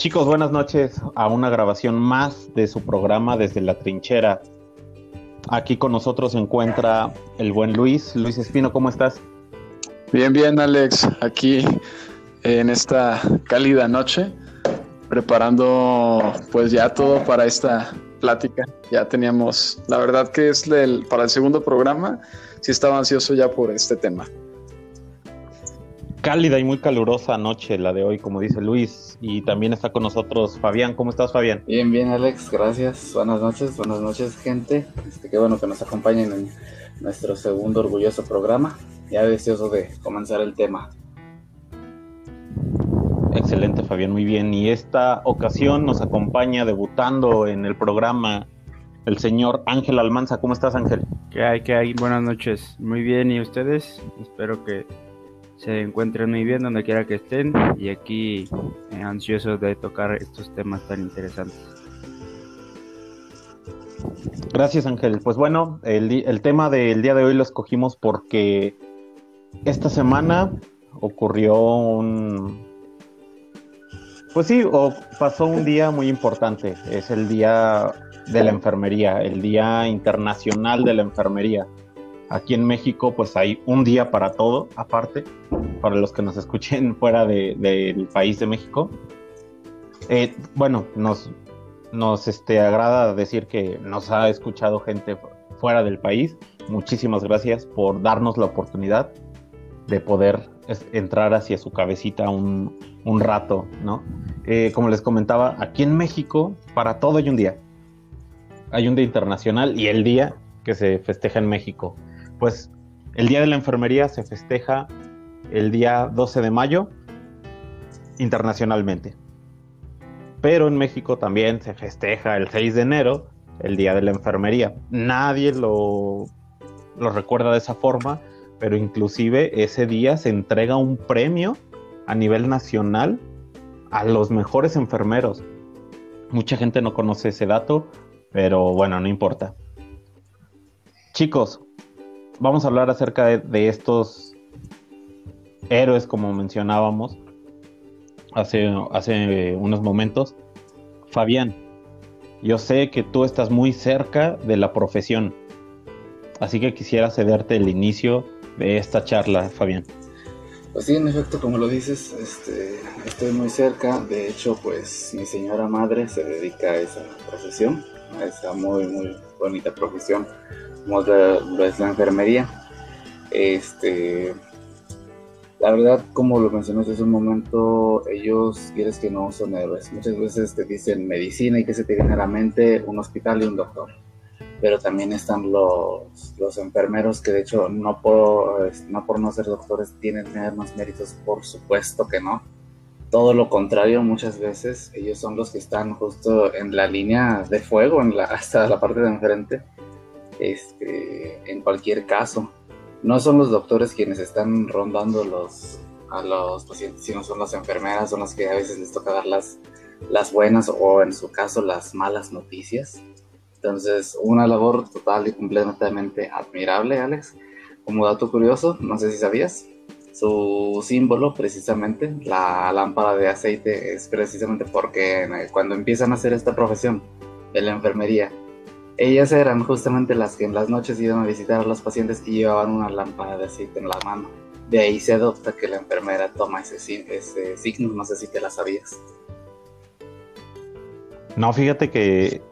Chicos, buenas noches a una grabación más de su programa desde la trinchera. Aquí con nosotros se encuentra el buen Luis. Luis Espino, ¿cómo estás? Bien, bien, Alex. Aquí en esta cálida noche, preparando pues ya todo para esta plática. Ya teníamos, la verdad que es para el segundo programa, sí estaba ansioso ya por este tema. Cálida y muy calurosa noche la de hoy, como dice Luis, y también está con nosotros Fabián. ¿Cómo estás, Fabián? Bien, bien, Alex, gracias. Buenas noches, buenas noches, gente. Este, qué bueno que nos acompañen en nuestro segundo orgulloso programa. Ya deseoso de comenzar el tema. Excelente, Fabián, muy bien. Y esta ocasión nos acompaña debutando en el programa el señor Ángel Almanza. ¿Cómo estás, Ángel? ¿Qué hay? ¿Qué hay? Buenas noches. Muy bien, ¿y ustedes? Espero que se encuentren muy bien donde quiera que estén y aquí eh, ansiosos de tocar estos temas tan interesantes. Gracias Ángel. Pues bueno, el, el tema del día de hoy lo escogimos porque esta semana ocurrió un... Pues sí, o pasó un día muy importante. Es el día de la enfermería, el Día Internacional de la Enfermería. Aquí en México pues hay un día para todo, aparte, para los que nos escuchen fuera del país de México. Eh, bueno, nos, nos este, agrada decir que nos ha escuchado gente fuera del país. Muchísimas gracias por darnos la oportunidad de poder entrar hacia su cabecita un, un rato, ¿no? Eh, como les comentaba, aquí en México para todo hay un día. Hay un día internacional y el día que se festeja en México pues el Día de la Enfermería se festeja el día 12 de mayo internacionalmente. Pero en México también se festeja el 6 de enero, el Día de la Enfermería. Nadie lo, lo recuerda de esa forma, pero inclusive ese día se entrega un premio a nivel nacional a los mejores enfermeros. Mucha gente no conoce ese dato, pero bueno, no importa. Chicos, vamos a hablar acerca de, estos héroes, como mencionábamos hace, hace unos momentos. Fabián, yo sé que tú estás muy cerca de la profesión, así que quisiera cederte el inicio de esta charla, Fabián. Pues sí, en efecto, como lo dices, este, estoy muy cerca. De hecho, pues mi señora madre se dedica a esa profesión, a esa muy, muy bonita profesión como es la enfermería. Este, la verdad, como lo mencionaste hace un momento, ellos, quieres que no, son héroes. Muchas veces te dicen medicina y que se te viene a la mente un hospital y un doctor. Pero también están los, los enfermeros que de hecho no por, no por no ser doctores tienen más méritos, por supuesto que no. Todo lo contrario, muchas veces ellos son los que están justo en la línea de fuego, en la, hasta la parte de enfrente este, en cualquier caso. No son los doctores quienes están rondando los, a los pacientes, sino son las enfermeras, son las que a veces les toca dar las, las buenas o en su caso las malas noticias. Entonces, una labor total y completamente admirable, Alex. Como dato curioso, no sé si sabías, su símbolo precisamente, la lámpara de aceite, es precisamente porque cuando empiezan a hacer esta profesión de la enfermería, ellas eran justamente las que en las noches iban a visitar a los pacientes y llevaban una lámpara de aceite en la mano. De ahí se adopta que la enfermera toma ese, ese signo, no sé si te la sabías. No, fíjate que,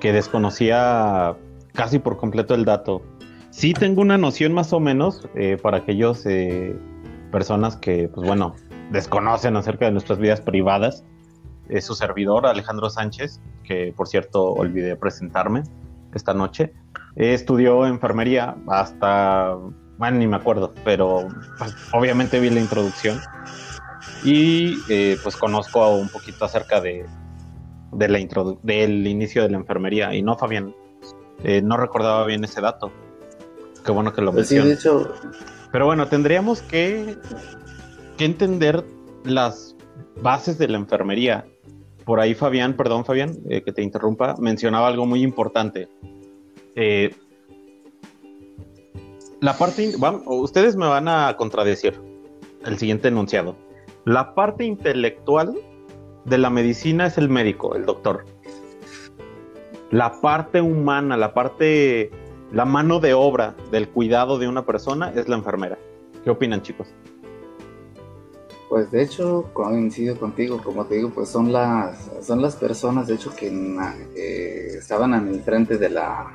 que desconocía casi por completo el dato. Sí tengo una noción más o menos eh, para aquellos eh, personas que, pues bueno, desconocen acerca de nuestras vidas privadas. Es su servidor, Alejandro Sánchez, que por cierto olvidé presentarme esta noche. estudió enfermería hasta, bueno, ni me acuerdo, pero pues, obviamente vi la introducción y eh, pues conozco un poquito acerca de, de la del inicio de la enfermería. Y no, Fabián, eh, no recordaba bien ese dato. Qué bueno que lo pues hecho... Pero bueno, tendríamos que, que entender las bases de la enfermería por ahí Fabián, perdón Fabián, eh, que te interrumpa, mencionaba algo muy importante. Eh, la parte, ustedes me van a contradecir el siguiente enunciado. La parte intelectual de la medicina es el médico, el doctor. La parte humana, la parte, la mano de obra del cuidado de una persona es la enfermera. ¿Qué opinan, chicos? Pues de hecho, coincido contigo, como te digo, pues son las, son las personas, de hecho, que, estaban en el frente de la,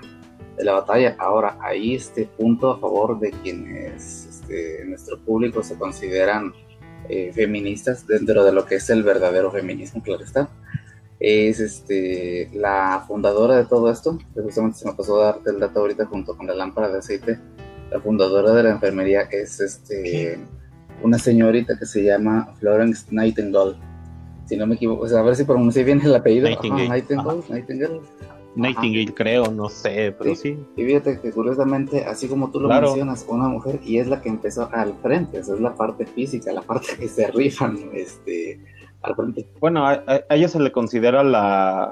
de la batalla. Ahora, hay este punto a favor de quienes este, nuestro público se consideran eh, feministas dentro de lo que es el verdadero feminismo, claro está. Es este, la fundadora de todo esto, justamente se me pasó a darte el dato ahorita junto con la lámpara de aceite. La fundadora de la enfermería es este una señorita que se llama Florence Nightingale. Si no me equivoco, a ver si pronuncié bien el apellido. Nightingale. Nightingale. Nightingale. creo, no sé, pero sí. Y fíjate que curiosamente, así como tú lo mencionas, una mujer y es la que empezó al frente, esa es la parte física, la parte que se rifan este, al frente. Bueno, a, ella se le considera la.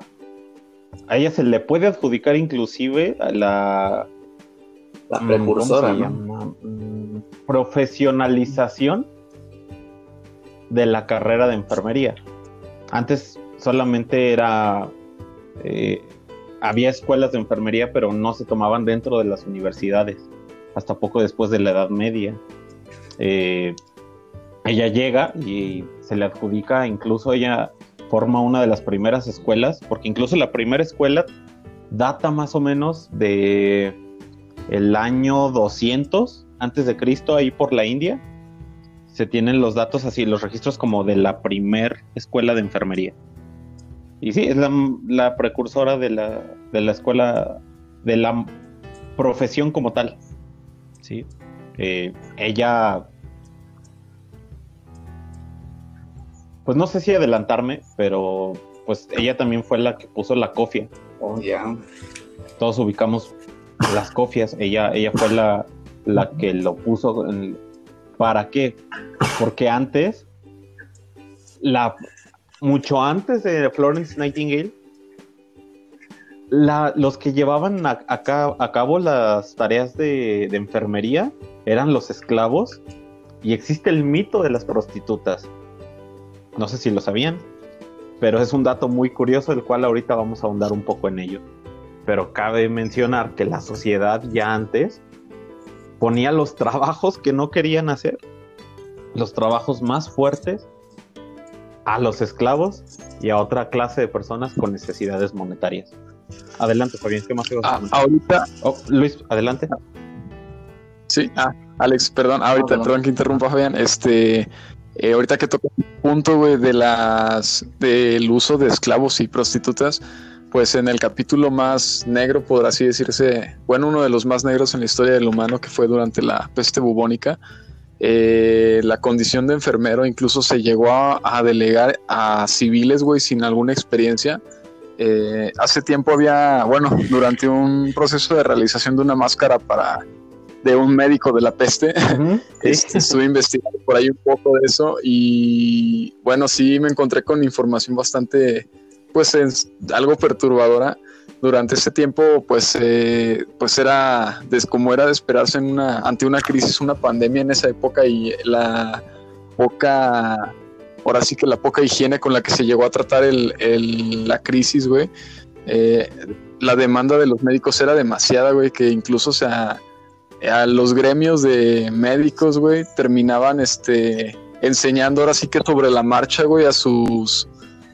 A ella se le puede adjudicar inclusive a la la mm, precursora, mm, Profesionalización de la carrera de enfermería. Antes solamente era... Eh, había escuelas de enfermería, pero no se tomaban dentro de las universidades, hasta poco después de la Edad Media. Eh, ella llega y se le adjudica, incluso ella forma una de las primeras escuelas, porque incluso la primera escuela data más o menos de el año 200 antes de Cristo ahí por la India se tienen los datos así, los registros como de la primer escuela de enfermería. Y sí, es la, precursora de la, de la, escuela, de la profesión como tal. ¿sí? Eh, ella, pues no sé si adelantarme, pero pues ella también fue la que puso la cofia. Oh, ya. Todos ubicamos las cofias. Ella, ella fue la, la que lo puso. ¿Para qué? Porque antes, la, mucho antes de Florence Nightingale, la, los que llevaban a, a, cabo las tareas de, de, enfermería eran los esclavos y existe el mito de las prostitutas. No sé si lo sabían, pero es un dato muy curioso el cual ahorita vamos a ahondar un poco en ello pero cabe mencionar que la sociedad ya antes ponía los trabajos que no querían hacer, los trabajos más fuertes, a los esclavos y a otra clase de personas con necesidades monetarias. Adelante, Fabián, ¿qué más te ah, Ahorita. Oh, Luis, adelante. Sí, ah, Alex, perdón, ahorita, perdón que interrumpa, Fabián. Este, eh, ahorita que toca el punto, güey, de las, del uso de esclavos y prostitutas, pues en el capítulo más negro, por así decirse, bueno, uno de los más negros en la historia del humano, que fue durante la peste bubónica, eh, la condición de enfermero incluso se llegó a, delegar a civiles, güey, sin alguna experiencia. Eh, hace tiempo había, bueno, durante un proceso de realización de una máscara para de un médico de la peste, este, estuve investigando por ahí un poco de eso y bueno, sí me encontré con información bastante pues es algo perturbadora. Durante ese tiempo, pues, eh, pues era como era de esperarse en una, ante una crisis, una pandemia en esa época y la poca, ahora sí que la poca higiene con la que se llegó a tratar el, la crisis, güey. Eh, la demanda de los médicos era demasiada, güey, que incluso, a los gremios de médicos, güey, terminaban, este, enseñando ahora sí que sobre la marcha, güey, a sus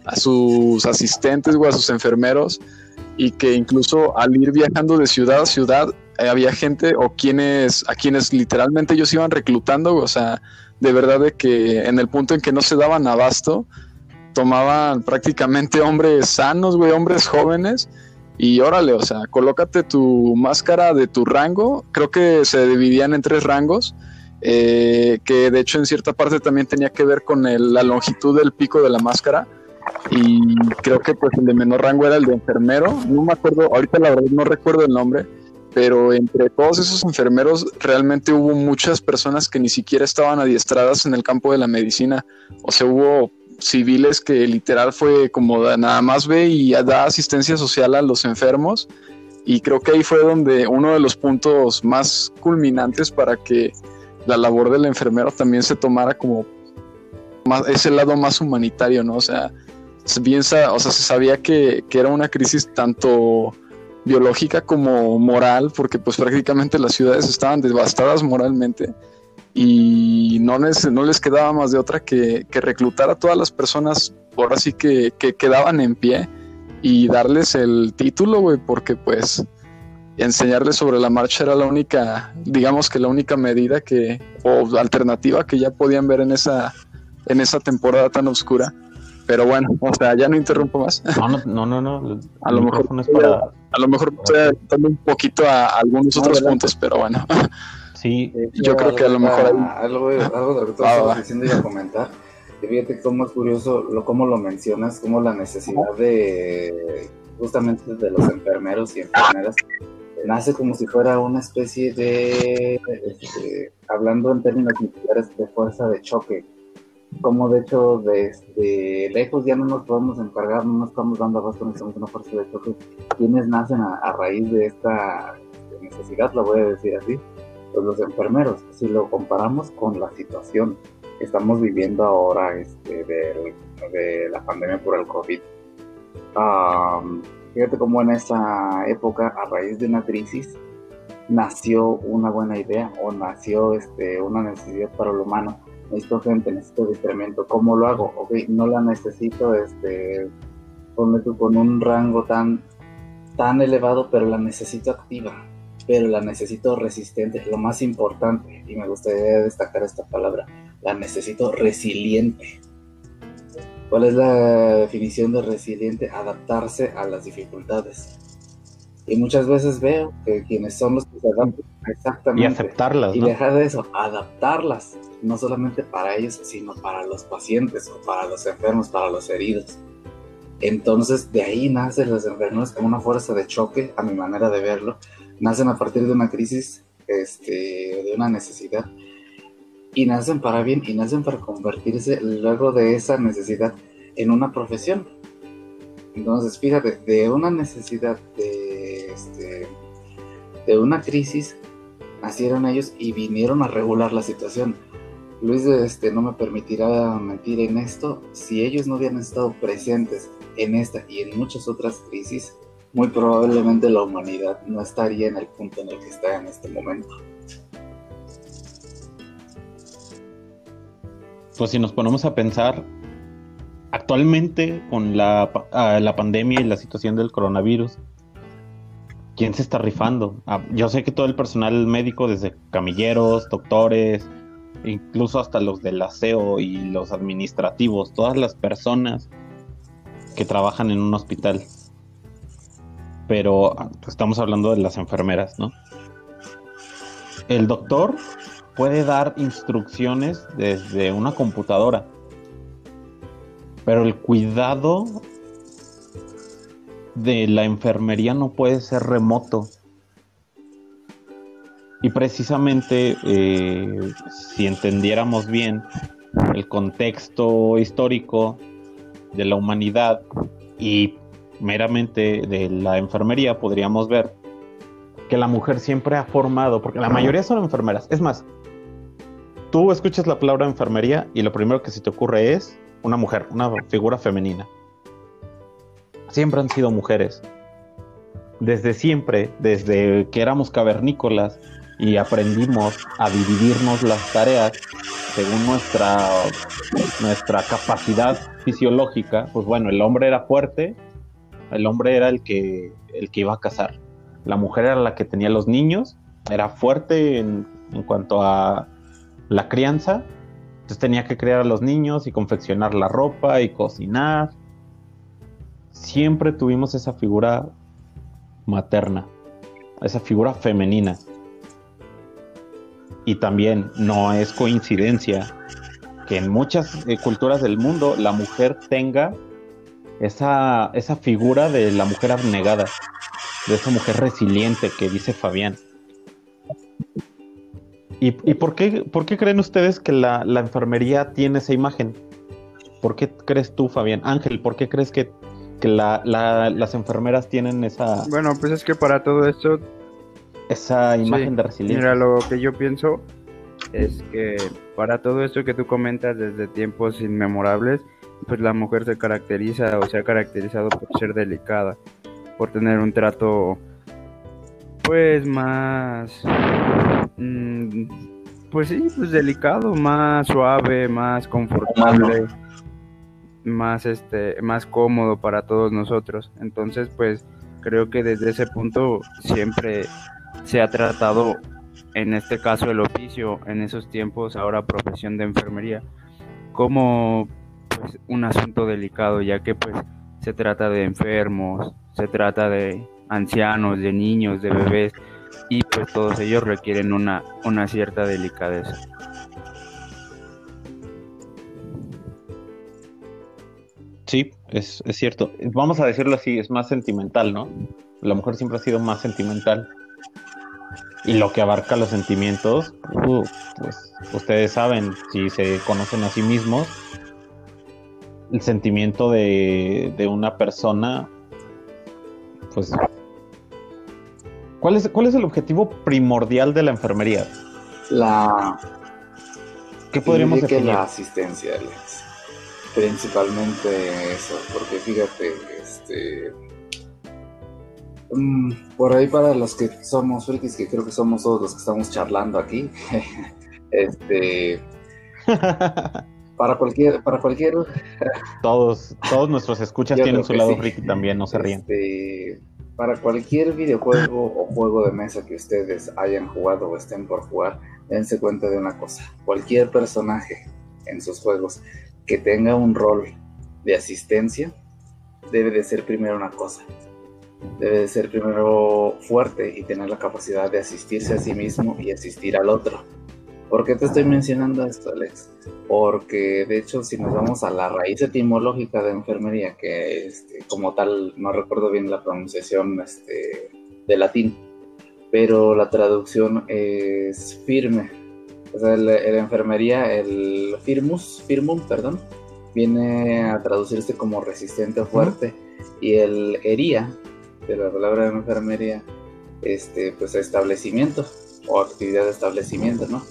a sus asistentes o a sus enfermeros y que incluso al ir viajando de ciudad a ciudad eh, había gente o quienes a quienes literalmente ellos iban reclutando, o sea, de verdad de que en el punto en que no se daban abasto, tomaban prácticamente hombres sanos, güey, hombres jóvenes y órale, o sea, colócate tu máscara de tu rango, creo que se dividían en tres rangos. Eh, que de hecho en cierta parte también tenía que ver con la longitud del pico de la máscara y creo que pues el de menor rango era el de enfermero, no me acuerdo, ahorita la verdad no recuerdo el nombre, pero entre todos esos enfermeros realmente hubo muchas personas que ni siquiera estaban adiestradas en el campo de la medicina, o sea, hubo civiles que literal fue como nada más ve y da asistencia social a los enfermos. Y creo que ahí fue donde uno de los puntos más culminantes para que la labor del enfermero también se tomara como ese lado más humanitario, ¿no? O sea, o sea, se sabía que, que era una crisis tanto biológica como moral, porque pues prácticamente las ciudades estaban devastadas moralmente y no les, no les quedaba más de otra que, reclutar a todas las personas, por así que, que quedaban en pie y darles el título, güey, porque pues enseñarles sobre la marcha era la única, digamos que la única medida que, o alternativa que ya podían ver en esa, en esa temporada tan oscura. Pero bueno, o sea, ya no interrumpo más. No, no, no, no. A lo mejor es para, a lo mejor estoy dando un poquito a, algunos otros puntos, pero bueno. Sí, yo creo que a lo mejor algo, algo de lo que tú estabas diciendo iba a comentar. Y fíjate cómo es curioso lo cómo lo mencionas, cómo la necesidad de justamente de los enfermeros y enfermeras nace como si fuera una especie de, este, hablando en términos militares, de fuerza de choque. Como de hecho desde lejos ya no nos podemos encargar, no nos estamos dando abasto, necesitamos una fuerza de choque. Quienes nacen a, raíz de esta necesidad, lo voy a decir así, pues los enfermeros. Si lo comparamos con la situación que estamos viviendo ahora este, de, la pandemia por el COVID, um, Fíjate cómo en esa época, a raíz de una crisis, nació una buena idea o nació este, una necesidad para lo humano. Necesito gente, necesito discernimiento. ¿Cómo lo hago? Ok, no la necesito este, con un rango tan, tan elevado, pero la necesito activa, pero la necesito resistente. Lo más importante, y me gustaría destacar esta palabra, la necesito resiliente. ¿Cuál es la definición de resiliente? Adaptarse a las dificultades. Y muchas veces veo que quienes son los que se adaptan exactamente. Y aceptarlas. Y dejar de eso, adaptarlas. No solamente para ellos, sino para los pacientes o para los enfermos, para los heridos. Entonces, de ahí nacen los enfermos como una fuerza de choque, a mi manera de verlo. Nacen a partir de una crisis, este, de una necesidad y nacen para bien y nacen para convertirse luego de esa necesidad en una profesión. Entonces, fíjate, de una necesidad, de, este, de una crisis, nacieron ellos y vinieron a regular la situación. Luis este, no me permitirá mentir en esto, si ellos no hubieran estado presentes en esta y en muchas otras crisis, muy probablemente la humanidad no estaría en el punto en el que está en este momento. pues si nos ponemos a pensar, actualmente con la, ah, la pandemia y la situación del coronavirus, ¿quién se está rifando? Ah, yo sé que todo el personal médico, desde camilleros, doctores, incluso hasta los del aseo y los administrativos, todas las personas que trabajan en un hospital. Pero ah, estamos hablando de las enfermeras, ¿no? El doctor puede dar instrucciones desde una computadora. Pero el cuidado de la enfermería no puede ser remoto. Y precisamente, eh, si entendiéramos bien el contexto histórico de la humanidad y meramente de la enfermería, podríamos ver que la mujer siempre ha formado, porque la mayoría son enfermeras. Es más, tú escuchas la palabra enfermería y lo primero que se te ocurre es una mujer, una figura femenina. Siempre han sido mujeres. Desde siempre, desde que éramos cavernícolas y aprendimos a dividirnos las tareas según nuestra, nuestra capacidad fisiológica, pues bueno, el hombre era fuerte, el hombre era el que, el que iba a cazar. La mujer era la que tenía los niños, era fuerte en, en cuanto a la crianza. Entonces tenía que criar a los niños y confeccionar la ropa y cocinar. Siempre tuvimos esa figura materna, esa figura femenina. Y también no es coincidencia que en muchas eh, culturas del mundo la mujer tenga esa, esa figura de la mujer abnegada, de esa mujer resiliente que dice Fabián. ¿Y, por, qué, por qué creen ustedes que la, enfermería tiene esa imagen? ¿Por qué crees tú, Fabián? Ángel, ¿por qué crees que, las enfermeras tienen esa... Bueno, pues es que para todo esto... Esa imagen de resiliencia. Mira, lo que yo pienso es que para todo esto que tú comentas desde tiempos inmemorables, pues la mujer se caracteriza o se ha caracterizado por ser delicada, por tener un trato pues más mm, pues sí, pues delicado, más suave, más confortable, más este, más cómodo para todos nosotros. Entonces, pues creo que desde ese punto siempre se ha tratado en este caso el oficio, en esos tiempos ahora profesión de enfermería, como pues un asunto delicado, ya que pues se trata de enfermos, se trata de ancianos, de niños, de bebés, y pues todos ellos requieren una, una cierta delicadeza. Sí, es, es, cierto. Vamos a decirlo así, es más sentimental, ¿no? La mujer siempre ha sido más sentimental. Y lo que abarca los sentimientos, uh, pues ustedes saben, si se conocen a sí mismos, el sentimiento de, de una persona, pues ¿Cuál es, ¿Cuál es el objetivo primordial de la enfermería? La. ¿Qué podríamos decir? la asistencia, Alex. Principalmente eso, porque fíjate, este. Mm, por ahí para los que somos frikis, que creo que somos todos los que estamos charlando aquí, este. para cualquier, para cualquier. todos, todos nuestros escuchas tienen su lado friki también, no se ríen. Este, para cualquier videojuego o juego de mesa que ustedes hayan jugado o estén por jugar, dense cuenta de una cosa. Cualquier personaje en sus juegos que tenga un rol de asistencia, debe de ser primero una cosa. Debe de ser primero fuerte y tener la capacidad de asistirse a sí mismo y asistir al otro. ¿Por qué te estoy mencionando esto, Alex? Porque de hecho, si nos vamos a la raíz etimológica de enfermería, que este, como tal no recuerdo bien la pronunciación este, de latín, pero la traducción es firme. O sea, la, enfermería, el firmus, firmum, perdón, viene a traducirse como resistente o fuerte, y el hería, de la palabra de enfermería, este, pues establecimiento o actividad de establecimiento, ¿no?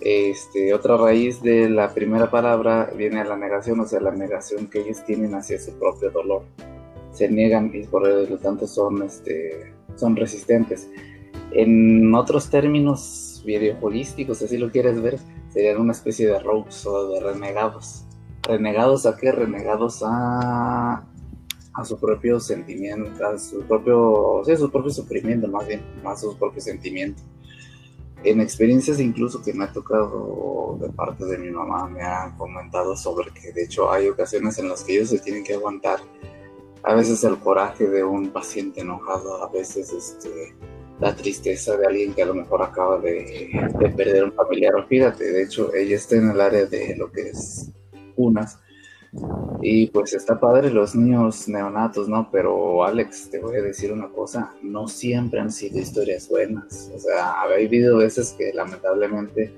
Este, otra raíz de la primera palabra viene a la negación, o sea, la negación que ellos tienen hacia su propio dolor. Se niegan y por lo tanto son, este, son resistentes. En otros términos videojuegísticos, así lo quieres ver, serían una especie de rogues o de renegados. ¿Renegados a qué? Renegados a, a su propio sentimiento, a su propio, a su propio sufrimiento, más bien, más a su propio sentimiento en experiencias incluso que me ha tocado de parte de mi mamá, me ha comentado sobre que de hecho hay ocasiones en las que ellos se tienen que aguantar a veces el coraje de un paciente enojado, a veces este, la tristeza de alguien que a lo mejor acaba de, de perder un familiar. O fíjate, de hecho, ella está en el área de lo que es unas y pues está padre los niños neonatos, ¿no? Pero Alex, te voy a decir una cosa, no siempre han sido historias buenas. O sea, ha habido veces que lamentablemente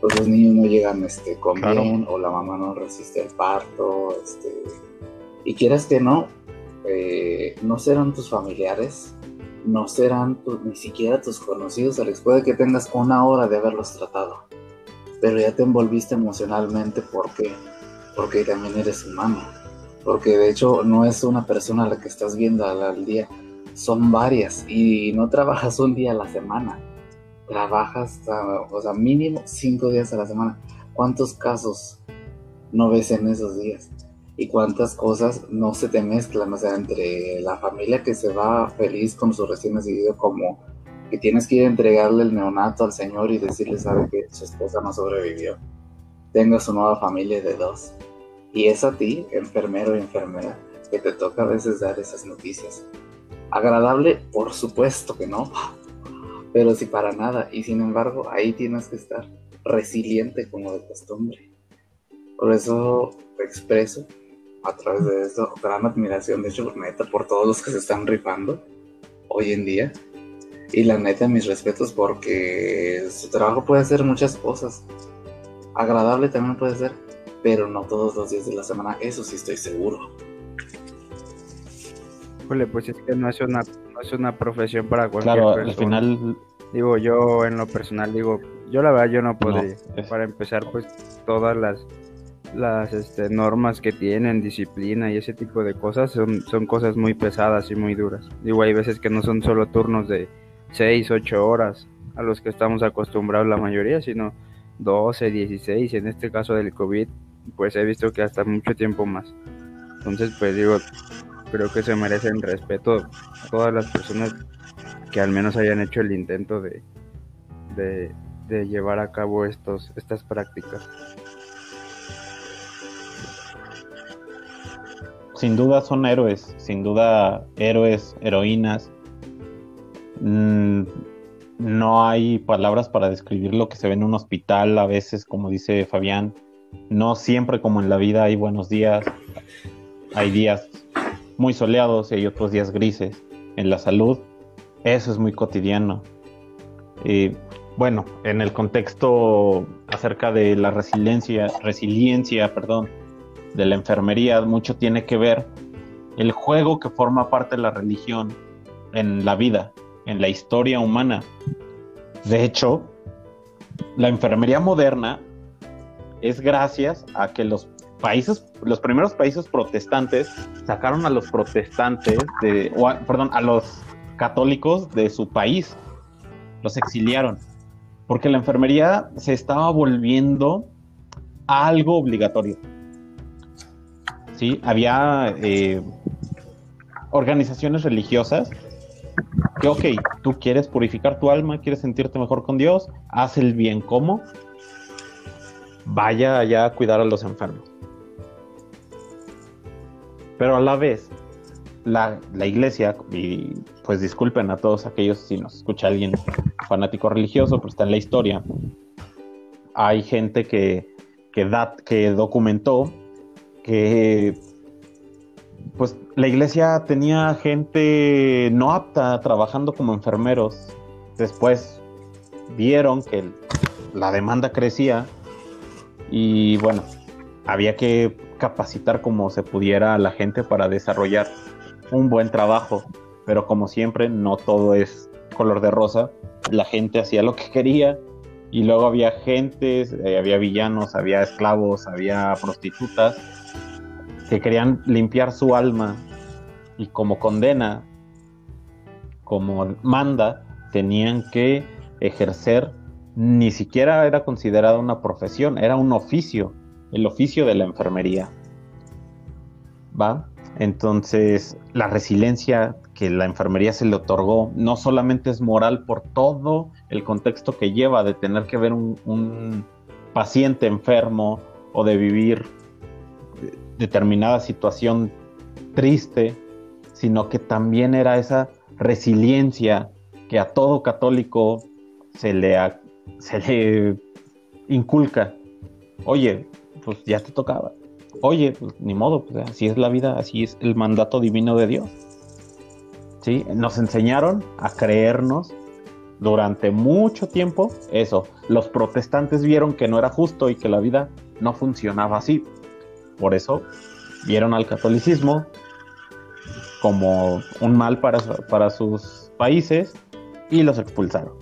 pues, los niños no llegan este, con bien o la mamá no resiste el parto. Este, y quieras que no, eh, no serán tus familiares, no serán ni siquiera tus conocidos, Alex. Puede que tengas una hora de haberlos tratado, pero ya te envolviste emocionalmente porque porque también eres humano. Porque de hecho no es una persona a la que estás viendo al, día, son varias y no trabajas un día a la semana, trabajas, o sea, mínimo cinco días a la semana. ¿Cuántos casos no ves en esos días? Y cuántas cosas no se te mezclan, o sea, entre la familia que se va feliz con su recién nacido, como que tienes que ir a entregarle el neonato al señor y decirle, sabe que su esposa no sobrevivió. Tenga su nueva familia de dos y es a ti, enfermero o enfermera, que te toca a veces dar esas noticias. Agradable, por supuesto que no, pero si para nada. Y sin embargo, ahí tienes que estar resiliente como de costumbre. Por eso expreso a través de esto gran admiración, de hecho, neta, por todos los que se están rifando hoy en día. Y la neta, mis respetos porque su trabajo puede ser muchas cosas. Agradable también puede ser, pero no todos los días de la semana, eso sí estoy seguro. pues es que no es una, no es una profesión para cualquier claro, Al final... Digo, yo en lo personal digo, yo la verdad yo no podría. Para empezar, pues todas las, las este, normas que tienen, disciplina y ese tipo de cosas son, son cosas muy pesadas y muy duras. Digo, hay veces que no son solo turnos de 6, 8 horas a los que estamos acostumbrados la mayoría, sino 12, 16, y en este caso del COVID, pues he visto que hasta mucho tiempo más. Entonces, pues digo, creo que se merecen respeto todas las personas que al menos hayan hecho el intento de, de, de llevar a cabo estos, estas prácticas. Sin duda son héroes, sin duda héroes, heroínas. Mm, no hay palabras para describir lo que se ve en un hospital a veces, como dice Fabián. No siempre como en la vida hay buenos días. Hay días muy soleados y hay otros días grises. En la salud, eso es muy cotidiano. Y bueno, en el contexto acerca de la resiliencia, resiliencia, perdón, de la enfermería mucho tiene que ver el juego que forma parte de la religión en la vida, en la historia humana. De hecho, la enfermería moderna es gracias a que los países, los primeros países protestantes sacaron a los protestantes de, perdón, a los católicos de su país, los exiliaron, porque la enfermería se estaba volviendo algo obligatorio. ¿Sí? Había eh, organizaciones religiosas que, ok, tú quieres purificar tu alma, quieres sentirte mejor con Dios, haz el bien como, vaya allá a cuidar a los enfermos. Pero a la vez, la, la, iglesia, y pues disculpen a todos aquellos si nos escucha alguien fanático religioso, pero está en la historia, hay gente que, que, da, que documentó que pues la iglesia tenía gente no apta trabajando como enfermeros. Después vieron que la demanda crecía y bueno, había que capacitar como se pudiera a la gente para desarrollar un buen trabajo. Pero como siempre, no todo es color de rosa. La gente hacía lo que quería y luego había gente, eh, había villanos, había esclavos, había prostitutas que querían limpiar su alma y como condena, como manda, tenían que ejercer, ni siquiera era considerada una profesión, era un oficio, el oficio de la enfermería. ¿Va? Entonces, la resiliencia que la enfermería se le otorgó no solamente es moral por todo el contexto que lleva de tener que ver un, un paciente enfermo o de vivir determinada situación triste, sino que también era esa resiliencia que a todo católico se le, se le inculca. Oye, pues ya te tocaba. Oye, pues ni modo, pues así es la vida, así es el mandato divino de Dios. ¿Sí? Nos enseñaron a creernos durante mucho tiempo eso. Los protestantes vieron que no era justo y que la vida no funcionaba así. Por eso vieron al catolicismo como un mal para, para sus países y los expulsaron.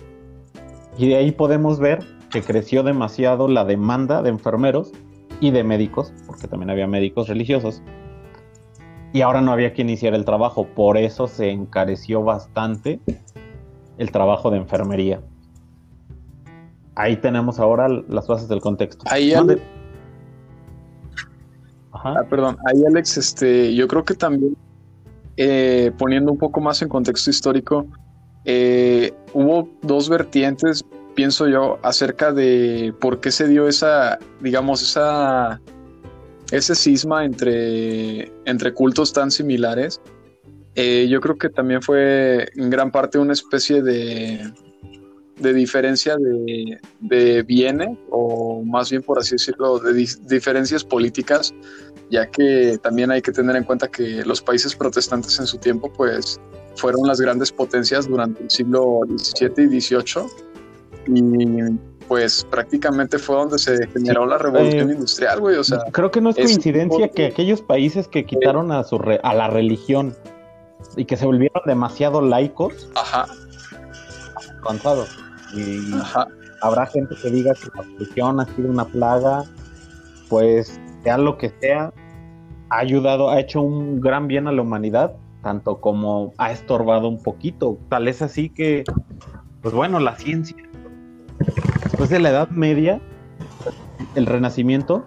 Y de ahí podemos ver que creció demasiado la demanda de enfermeros y de médicos, porque también había médicos religiosos, y ahora no había quien hiciera el trabajo, por eso se encareció bastante el trabajo de enfermería. Ahí tenemos ahora las bases del contexto. Ahí, Ah, perdón, ahí Alex, este, yo creo que también eh, poniendo un poco más en contexto histórico, eh, hubo dos vertientes, pienso yo, acerca de por qué se dio esa, digamos, esa, ese cisma entre, entre cultos tan similares. Eh, yo creo que también fue en gran parte una especie de, de diferencia de, de bienes, o más bien por así decirlo, de diferencias políticas, ya que también hay que tener en cuenta que los países protestantes en su tiempo, pues, fueron las grandes potencias durante el siglo XVII y XVIII, y pues prácticamente fue donde se generó la revolución eh, industrial, güey, o sea... Creo que no es coincidencia que aquellos países que quitaron a, su a la religión y que se volvieron demasiado laicos, Ajá. avanzados y habrá gente que diga que la religión ha sido una plaga, pues sea lo que sea, ha ayudado, ha hecho un gran bien a la humanidad, tanto como ha estorbado un poquito. Tal es así que, pues bueno, la ciencia, después de la Edad Media, el Renacimiento,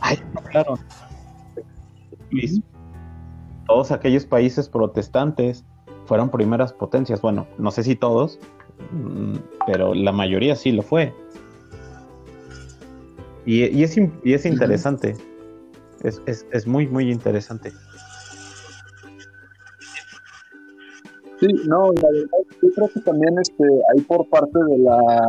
ay, claro, todos aquellos países protestantes fueron primeras potencias. Bueno, no sé si todos, pero la mayoría sí lo fue. Y, es, y es, interesante. es, es, es, muy, muy interesante. Sí, no, la verdad, yo creo que también este, hay por parte de la,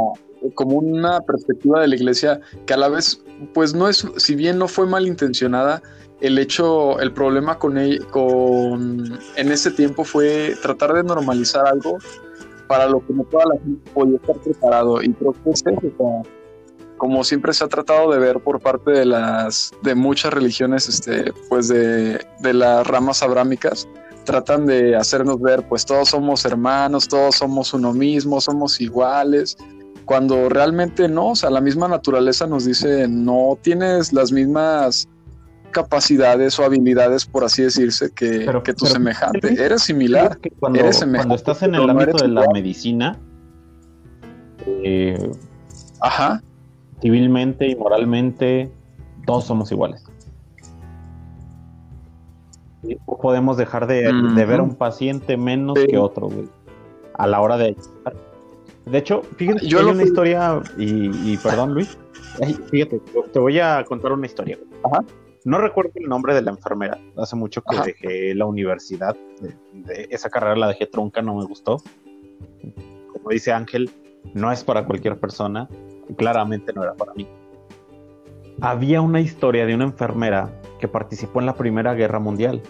como una perspectiva de la iglesia que a la vez, pues no es, si bien no fue malintencionada, el hecho, el problema con, con en ese tiempo fue tratar de normalizar algo para lo que no toda la gente podía estar preparado. Y creo que es eso, como siempre se ha tratado de ver por parte de las de muchas religiones, este, pues de, de las ramas abrámicas, tratan de hacernos ver, pues todos somos hermanos, todos somos uno mismo, somos iguales, cuando realmente no, o sea, la misma naturaleza nos dice, no tienes las mismas capacidades o habilidades, por así decirse, que, que tu semejante. Eres similar, cuando, eres semejante. Cuando estás en el ámbito de la medicina, eh, Ajá. civilmente y moralmente, todos somos iguales. No podemos dejar de, ver a un paciente menos que otro, güey. A la hora de... De hecho, fíjate, yo hay una historia, y, perdón, Luis, fíjate, te voy a contar una historia. Ajá. No recuerdo el nombre de la enfermera. Hace mucho que dejé la universidad. De, esa carrera la dejé trunca, no me gustó. Como dice Ángel, no es para cualquier persona. Y claramente no era para mí. Había una historia de una enfermera que participó en la Primera Guerra Mundial.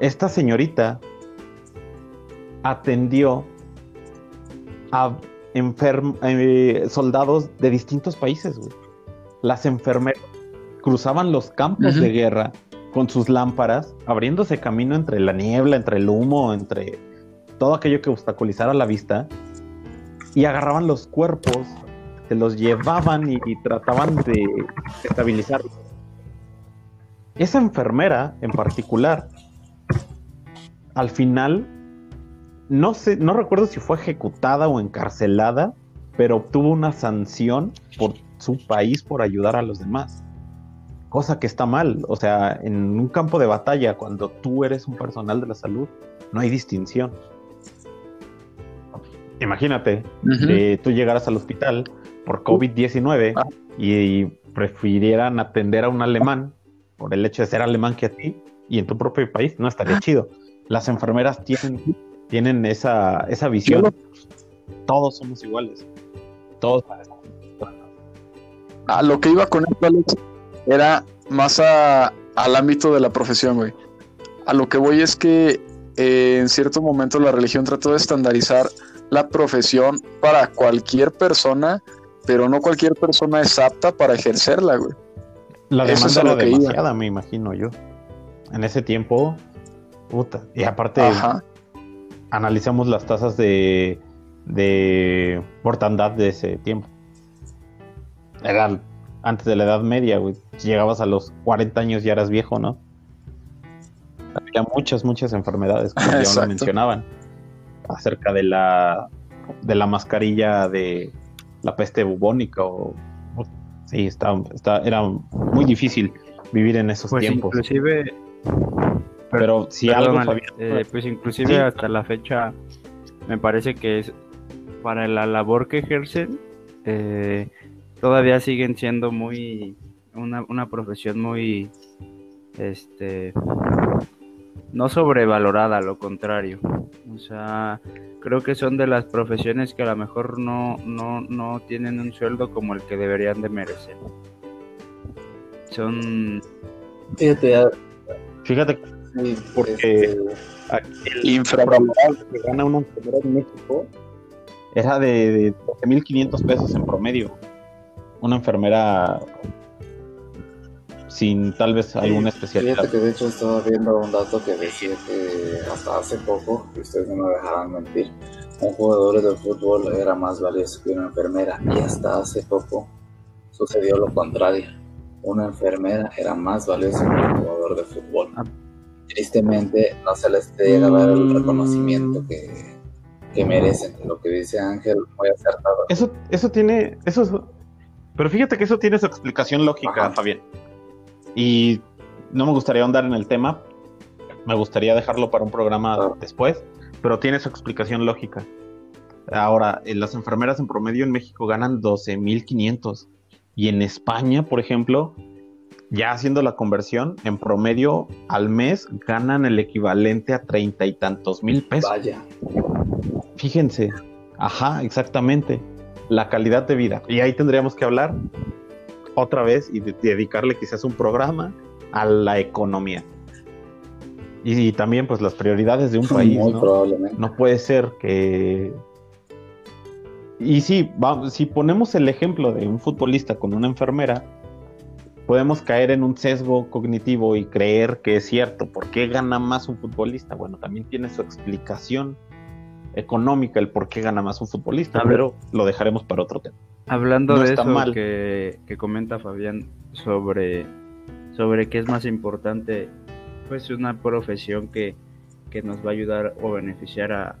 Esta señorita atendió a eh, soldados de distintos países. Las enfermeras cruzaban los campos de guerra con sus lámparas, abriéndose camino entre la niebla, entre el humo, entre todo aquello que obstaculizara la vista, y agarraban los cuerpos, se los llevaban y, trataban de estabilizarlos. Esa enfermera en particular, al final, no sé, no recuerdo si fue ejecutada o encarcelada, pero obtuvo una sanción por su país por ayudar a los demás cosa que está mal. O sea, en un campo de batalla, cuando tú eres un personal de la salud, no hay distinción. Imagínate que tú llegaras al hospital por COVID-19 ah. y, prefirieran atender a un alemán por el hecho de ser alemán que a ti y en tu propio país, no estaría ah. chido. Las enfermeras tienen, tienen esa, esa visión. Todos somos iguales. Todos A lo que iba con esto, Alex, era más al ámbito de la profesión, güey. A lo que voy es que eh, en cierto momento la religión trató de estandarizar la profesión para cualquier persona, pero no cualquier persona es apta para ejercerla, güey. La demanda era demasiada, me imagino yo. En ese tiempo, puta. Y aparte, analizamos las tasas de, de mortandad de ese tiempo. Eran antes de la Edad Media, güey. Llegabas a los 40 años y ya eras viejo, ¿no? Había muchas, muchas enfermedades, como ya lo mencionaban, acerca de la, de la mascarilla de la peste bubónica o... sí, está, está, era muy difícil vivir en esos pues tiempos. Inclusive... Pero si algo... Eh, pues inclusive hasta la fecha me parece que es para la labor que ejercen... Eh, todavía siguen siendo muy una, una profesión muy este no sobrevalorada, lo contrario. O sea, creo que son de las profesiones que a lo mejor no, no, no tienen un sueldo como el que deberían de merecer. Son... Fíjate, fíjate porque el infravalorado que gana una enfermera en México era de, de 12.500 pesos en promedio una enfermera sin tal vez alguna especialidad. Fíjate que de hecho estaba viendo un dato que decía que hasta hace poco, y ustedes no me dejarán mentir, un jugador de fútbol era más valioso que una enfermera y hasta hace poco sucedió lo contrario. una enfermera era más valiosa que un jugador de fútbol. Ah. Tristemente no se les llega a dar el mm. reconocimiento que, que merecen, lo que dice Ángel, muy acertado. Eso, eso tiene, eso pero fíjate que eso tiene su explicación lógica, Fabián. Y no me gustaría ahondar en el tema, me gustaría dejarlo para un programa después, pero tiene su explicación lógica. Ahora, eh, las enfermeras en promedio en México ganan 12.500 y en España, por ejemplo, ya haciendo la conversión, en promedio al mes ganan el equivalente a treinta y tantos mil pesos. Vaya. Fíjense, ajá, exactamente, la calidad de vida. Y ahí tendríamos que hablar otra vez y dedicarle quizás un programa a la economía. Y, también pues las prioridades de un país. ¿no? no puede ser que... Y sí, si ponemos el ejemplo de un futbolista con una enfermera, podemos caer en un sesgo cognitivo y creer que es cierto. ¿Por qué gana más un futbolista? Bueno, también tiene su explicación económica el por qué gana más un futbolista, pero lo dejaremos para otro tema. Hablando de eso Que, que comenta Fabián sobre, sobre qué es más importante pues una profesión que, nos va a ayudar o beneficiar a,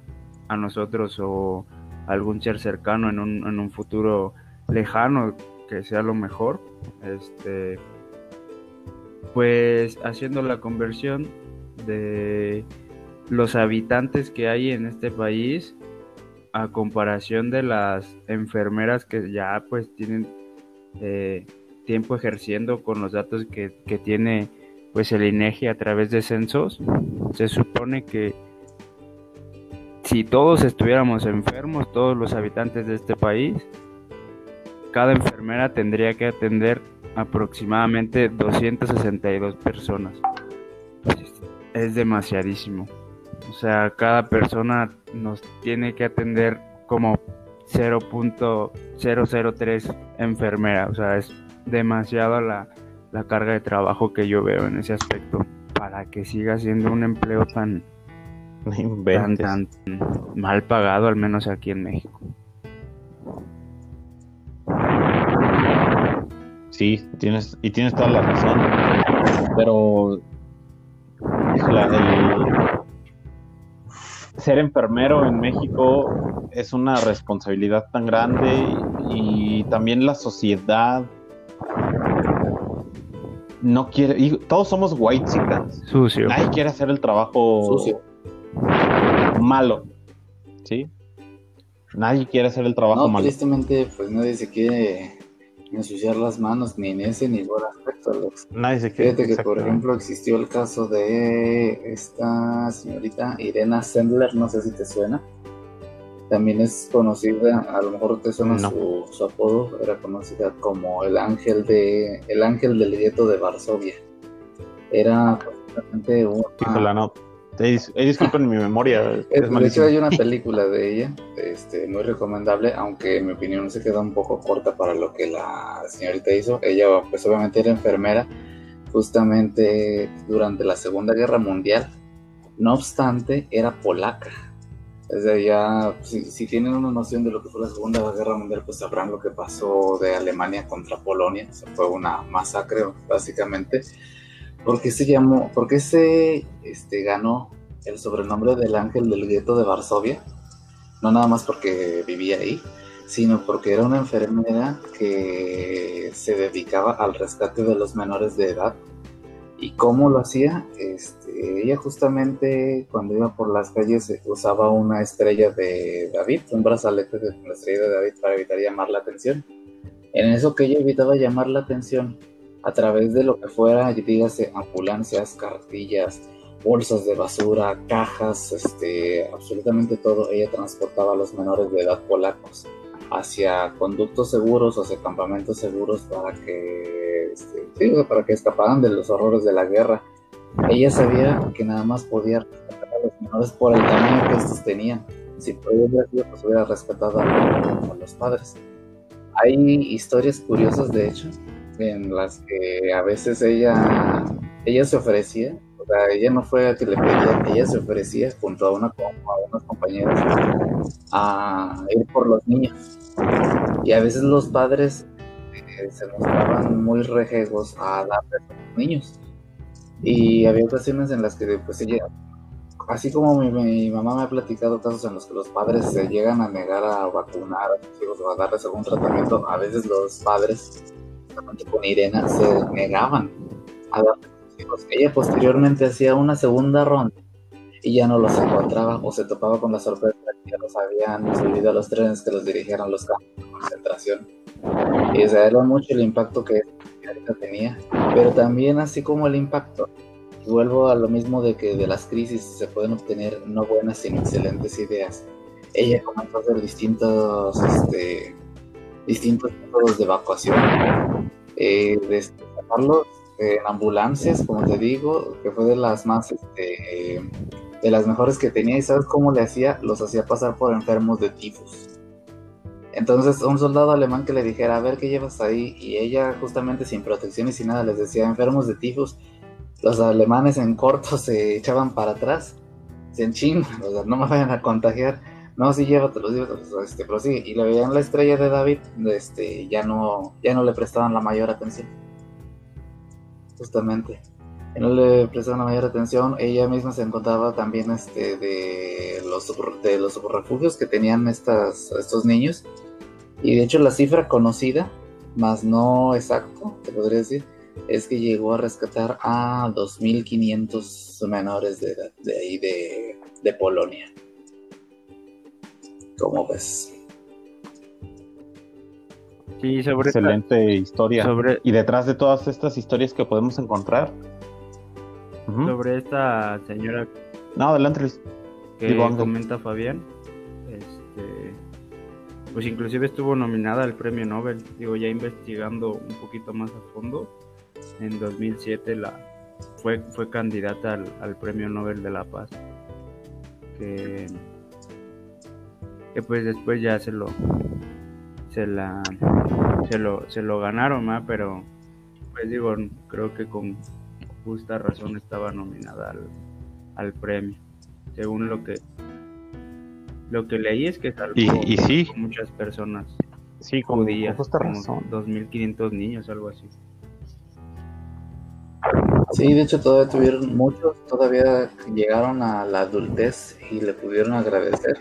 a nosotros o algún ser cercano en un, en un futuro lejano que sea lo mejor. Este, pues haciendo la conversión de los habitantes que hay en este país a comparación de las enfermeras que ya pues tienen eh, tiempo ejerciendo con los datos que, que tiene pues el INEGI a través de censos, se supone que si todos estuviéramos enfermos, todos los habitantes de este país, cada enfermera tendría que atender aproximadamente 262 personas. Es demasiadísimo. O sea, cada persona nos tiene que atender como 0.003 enfermera. O sea, es demasiado la, la carga de trabajo que yo veo en ese aspecto para que siga siendo un empleo tan, tan, mal pagado, al menos aquí en México. Sí, tienes, y tienes toda la razón. Pero ser enfermero en México es una responsabilidad tan grande y también la sociedad no quiere, y todos somos white chickens. Sucio. Nadie quiere hacer el trabajo sucio. Malo. ¿Sí? Nadie quiere hacer el trabajo malo. Tristemente, pues nadie se quiere ensuciar las manos ni en ese ni en igual aspecto, quiere. Fíjate que, por ejemplo, existió el caso de esta señorita Irena Sendler, no sé si te suena también es conocida, a lo mejor te suena su, apodo, era conocida como el ángel de el ángel del gueto de Varsovia. Era básicamente una... no. Disculpen mi memoria. Es, de hecho hay una película de ella, este, muy recomendable, aunque en mi opinión se queda un poco corta para lo que la señorita hizo. Ella pues obviamente era enfermera justamente durante la Segunda Guerra Mundial. No obstante, era polaca desde ya, si, tienen una noción de lo que fue la Segunda Guerra Mundial, pues sabrán lo que pasó de Alemania contra Polonia. fue una masacre, básicamente. Porque se llamó, porque se este, ganó el sobrenombre del ángel del gueto de Varsovia? No nada más porque vivía ahí, sino porque era una enfermera que se dedicaba al rescate de los menores de edad ¿Y cómo lo hacía? Este, ella justamente cuando iba por las calles usaba una estrella de David, un brazalete de la estrella de David para evitar llamar la atención. En eso que ella evitaba llamar la atención, a través de lo que fuera, dígase, ambulancias, cartillas, bolsas de basura, cajas, este, absolutamente todo, ella transportaba a los menores de edad polacos hacia conductos seguros, hacia campamentos seguros para que, este, para que escaparan de los horrores de la guerra. Ella sabía que nada más podía rescatar a los menores por el tamaño que estos tenían. Si sido, pues hubiera respetado a, los padres. Hay historias curiosas, de hecho, en las que a veces ella, ella se ofrecía o sea, ella no fue a que le pedía, ella se ofrecía junto a, una, a unos compañeros a ir por los niños. Y a veces los padres eh, se mostraban muy rejegos a darles a los niños. Y había ocasiones en las que pues ella, así como mi, mamá me ha platicado casos en los que los padres se llegan a negar a vacunar a sus hijos o a darles algún tratamiento, a veces los padres, con Irena, se negaban a sus hijos. Ella posteriormente hacía una segunda ronda y ya no los encontraba o se topaba con la sorpresa que ya los habían subido a los trenes que los dirigieran los campos de concentración. Y o sea, era mucho el impacto que tenía, pero también así como el impacto, vuelvo a lo mismo de que de las crisis se pueden obtener no buenas sino excelentes ideas. Ella comenzó a hacer distintos, este, distintos métodos de evacuación, eh, de sacarlos en ambulancias, como te digo, que fue de las más, este, de las mejores que tenía. ¿Y sabes cómo le hacía? Los hacía pasar por enfermos de tifus. Entonces, un soldado alemán que le dijera, a ver qué llevas ahí, y ella, justamente sin protección y sin nada, les decía, enfermos de tifus. Los alemanes en corto se echaban para atrás, se enchin, o sea, no me vayan a contagiar. No, sí, llévatelos, llévatelos, este, pero sí, y le veían la estrella de David, este, ya no, ya no le prestaban la mayor atención. Justamente. no le prestaban la mayor atención. Ella misma se encontraba también este, de los de los refugios que tenían estas, estos niños y de hecho la cifra conocida, más no exacto, te podría decir, es que llegó a rescatar a 2.500 menores de de ahí de, Polonia. ¿Cómo ves? Sí, sobre Excelente historia. Y detrás de todas estas historias que podemos encontrar. Sobre esta señora. No, adelante, Luis. Que comenta Fabián pues inclusive estuvo nominada al premio Nobel, digo ya investigando un poquito más a fondo, en 2007 la, fue, fue candidata al, premio Nobel de la Paz, que, que pues después ya se lo, se la, se lo, se lo ganaron, pero pues digo, creo que con justa razón estaba nominada al, al premio, según lo que lo que leí es que salvó y, sí. muchas personas. Sí, con, judías, con razón. 2.500 niños, algo así. Sí, de hecho todavía tuvieron muchos, todavía llegaron a la adultez y le pudieron agradecer.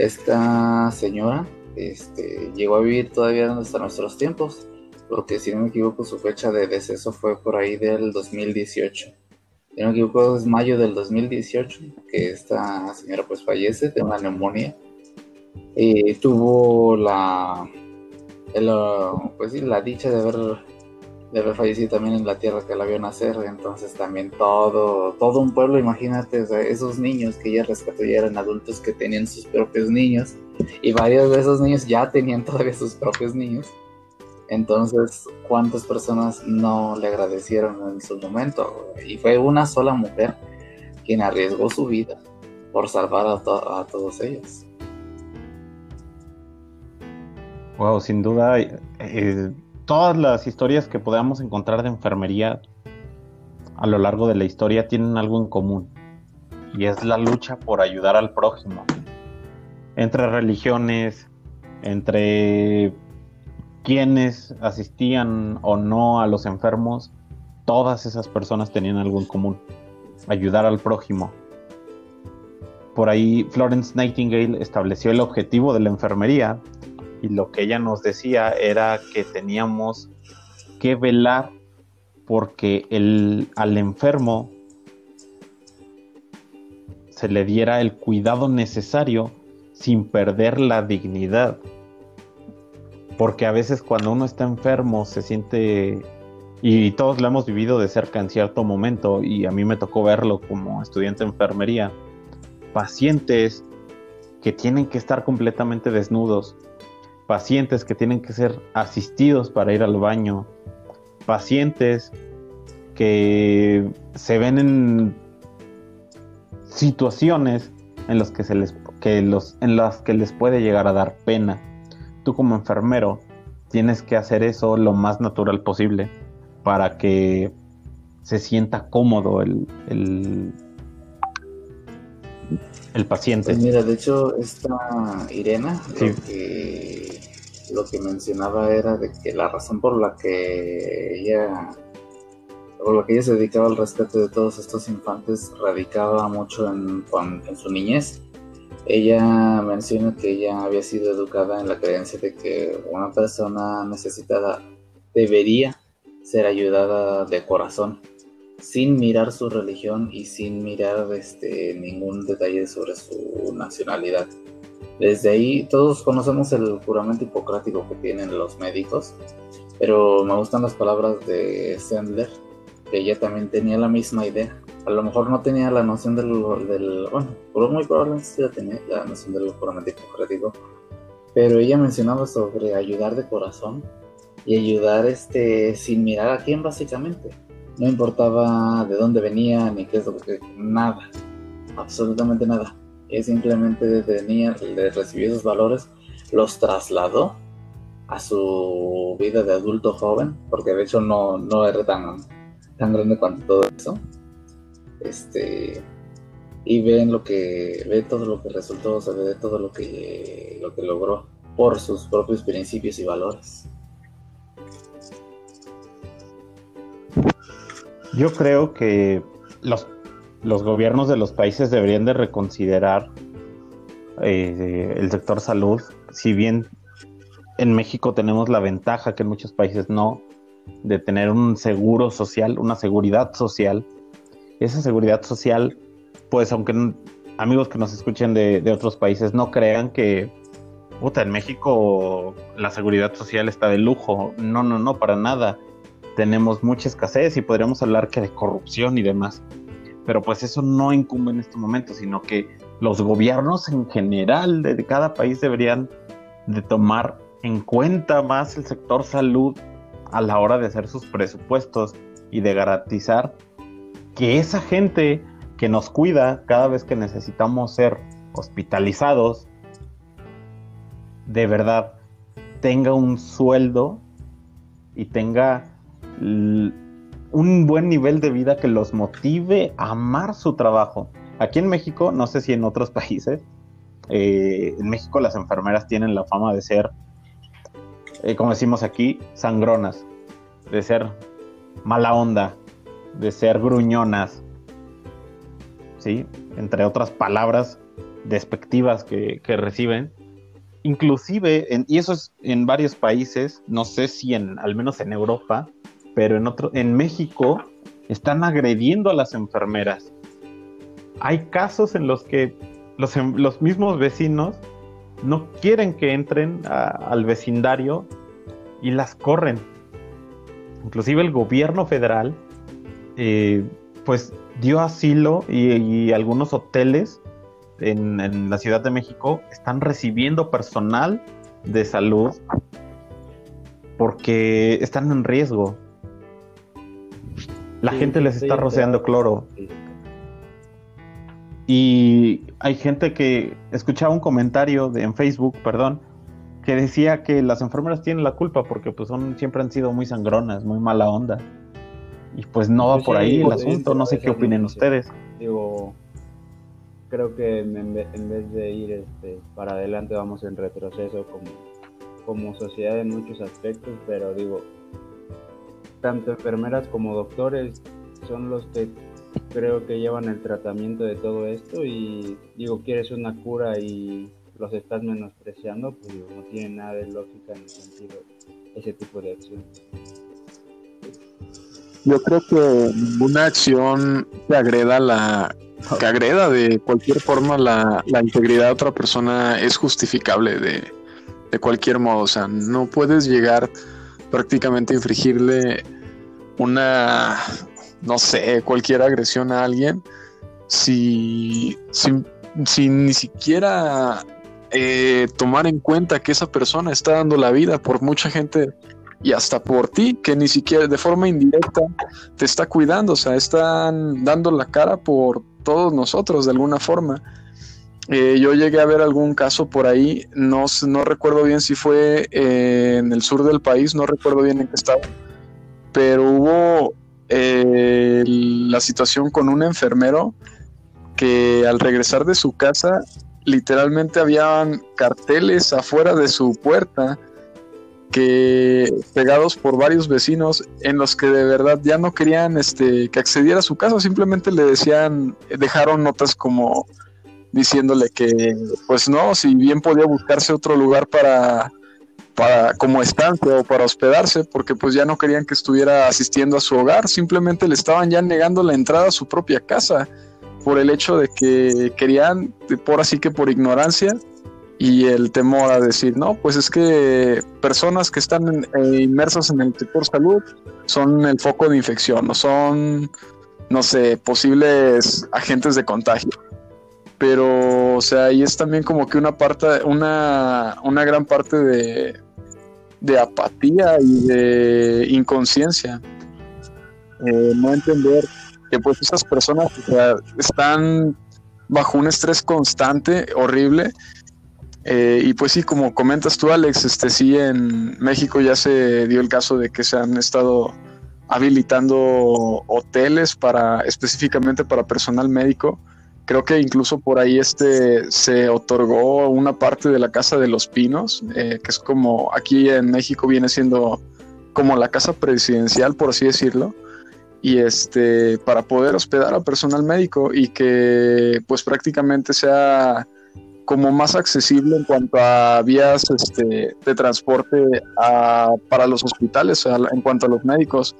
Esta señora este, llegó a vivir todavía hasta nuestros tiempos, porque si no me equivoco su fecha de deceso fue por ahí del 2018 si no me equivoco, es mayo del 2018 que esta señora pues fallece de una neumonía. Y tuvo la, pues la dicha de haber, de haber fallecido también en la tierra que la vio nacer. Entonces también todo, todo un pueblo, imagínate, esos niños que ella rescató ya eran adultos que tenían sus propios niños. Y varios de esos niños ya tenían todavía sus propios niños. Entonces, ¿cuántas personas no le agradecieron en su momento? Y fue una sola mujer quien arriesgó su vida por salvar a, todos ellos. Wow, sin duda, eh, todas las historias que podamos encontrar de enfermería a lo largo de la historia tienen algo en común y es la lucha por ayudar al prójimo entre religiones, entre quienes asistían o no a los enfermos, todas esas personas tenían algo en común, ayudar al prójimo. Por ahí Florence Nightingale estableció el objetivo de la enfermería y lo que ella nos decía era que teníamos que velar porque el, al enfermo se le diera el cuidado necesario sin perder la dignidad. Porque a veces cuando uno está enfermo se siente, y todos lo hemos vivido de cerca en cierto momento, y a mí me tocó verlo como estudiante de enfermería, pacientes que tienen que estar completamente desnudos, pacientes que tienen que ser asistidos para ir al baño, pacientes que se ven en situaciones en las que se les que los en las que les puede llegar a dar pena tú como enfermero tienes que hacer eso lo más natural posible para que se sienta cómodo el, el, paciente. Pues mira, de hecho, esta Irena, que lo que mencionaba era de que la razón por la que ella por la que ella se dedicaba al rescate de todos estos infantes radicaba mucho en, en su niñez. Ella menciona que ella había sido educada en la creencia de que una persona necesitada debería ser ayudada de corazón, sin mirar su religión y sin mirar este, ningún detalle sobre su nacionalidad. Desde ahí todos conocemos el juramento hipocrático que tienen los médicos, pero me gustan las palabras de Sandler, que ella también tenía la misma idea. A lo mejor no tenía la noción del, del bueno, muy probablemente sí tenía la noción del juramento hipocrático, pero ella mencionaba sobre ayudar de corazón y ayudar este sin mirar a quién básicamente. No importaba de dónde venía ni qué es lo que nada, absolutamente nada y simplemente tenía, le recibió esos valores, los trasladó a su vida de adulto joven, porque de hecho no, no era tan, tan grande cuanto todo eso. Este, y ven lo que, ve todo lo que resultó, se ve todo lo que, lo que logró por sus propios principios y valores. Yo creo que los los gobiernos de los países deberían de reconsiderar eh, el sector salud, si bien en México tenemos la ventaja que en muchos países no, de tener un seguro social, una seguridad social. Esa seguridad social, pues aunque amigos que nos escuchen de, de otros países no crean que, puta, en México la seguridad social está de lujo. No, no, no, para nada. Tenemos mucha escasez y podríamos hablar que de corrupción y demás. Pero pues eso no incumbe en este momento, sino que los gobiernos en general de cada país deberían de tomar en cuenta más el sector salud a la hora de hacer sus presupuestos y de garantizar que esa gente que nos cuida cada vez que necesitamos ser hospitalizados, de verdad tenga un sueldo y tenga un buen nivel de vida que los motive a amar su trabajo. Aquí en México, no sé si en otros países, eh, en México las enfermeras tienen la fama de ser, eh, como decimos aquí, sangronas, de ser mala onda, de ser gruñonas, ¿sí? Entre otras palabras despectivas que, reciben. Inclusive, y eso es en varios países, no sé si en, al menos en Europa, pero en otro, en México están agrediendo a las enfermeras. Hay casos en los que los, em, los mismos vecinos no quieren que entren al vecindario y las corren. Inclusive el gobierno federal, eh, pues dio asilo y, algunos hoteles en, en, la Ciudad de México están recibiendo personal de salud porque están en riesgo. La gente les está rociando cloro. Y hay gente que escuchaba un comentario de, en Facebook, perdón, que decía que las enfermeras tienen la culpa porque pues son siempre han sido muy sangronas, muy mala onda. Y pues no va por ahí el asunto, no sé qué opinen ustedes. Digo, creo que en vez de ir este, para adelante vamos en retroceso como, como sociedad en muchos aspectos, pero digo, tanto enfermeras como doctores son los que creo que llevan el tratamiento de todo esto y digo, quieres una cura y los estás menospreciando, pues no tiene nada de lógica en el sentido ese tipo de acción. Yo creo que ninguna acción que agreda la que agreda de cualquier forma la, la integridad de otra persona es justificable de, de cualquier modo. O sea, no puedes llegar prácticamente infringirle una, no sé, cualquier agresión a alguien si, si, ni siquiera eh, tomar en cuenta que esa persona está dando la vida por mucha gente y hasta por ti, que ni siquiera de forma indirecta te está cuidando, o sea, están dando la cara por todos nosotros de alguna forma. Eh, yo llegué a ver algún caso por ahí, no, no recuerdo bien si fue eh, en el sur del país, no recuerdo bien en qué estado, pero hubo eh, la situación con un enfermero que al regresar de su casa literalmente habían carteles afuera de su puerta que pegados por varios vecinos en los que de verdad ya no querían este que accediera a su casa, simplemente le decían, dejaron notas como diciéndole que pues no, si bien podía buscarse otro lugar para para como estancia o para hospedarse, porque pues ya no querían que estuviera asistiendo a su hogar, simplemente le estaban ya negando la entrada a su propia casa por el hecho de que querían, por así que por ignorancia, y el temor a decir, no, pues es que personas que están eh, inmersas en el sector salud son el foco de infección o son, no sé, posibles agentes de contagio. Pero, o sea, ahí es también como que una parte, una, una gran parte de, de apatía y de inconsciencia. Eh, no entender que pues esas personas están bajo un estrés constante, horrible, eh, y pues sí, como comentas tú, Alex, este sí en México ya se dio el caso de que se han estado habilitando hoteles para específicamente para personal médico. Creo que incluso por ahí este se otorgó una parte de la Casa de los Pinos, eh, que es como aquí en México viene siendo como la casa presidencial, por así decirlo, y este para poder hospedar a personal médico y que pues prácticamente sea como más accesible en cuanto a vías este, de transporte para los hospitales, en cuanto a los médicos.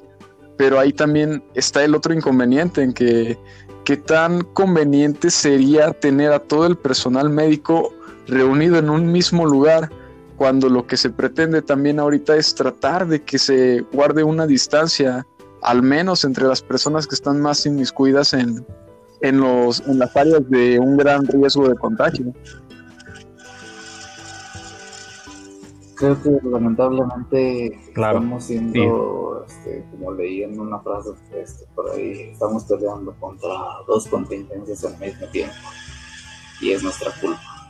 Pero ahí también está el otro inconveniente en que qué tan conveniente sería tener a todo el personal médico reunido en un mismo lugar cuando lo que se pretende también ahorita es tratar de que se guarde una distancia, al menos entre las personas que están más inmiscuidas en, en, los, en las áreas de un gran riesgo de contagio. Creo que lamentablemente estamos siendo, este, como leí en una frase este, por ahí, estamos peleando contra dos contingencias al mismo tiempo. Y es nuestra culpa.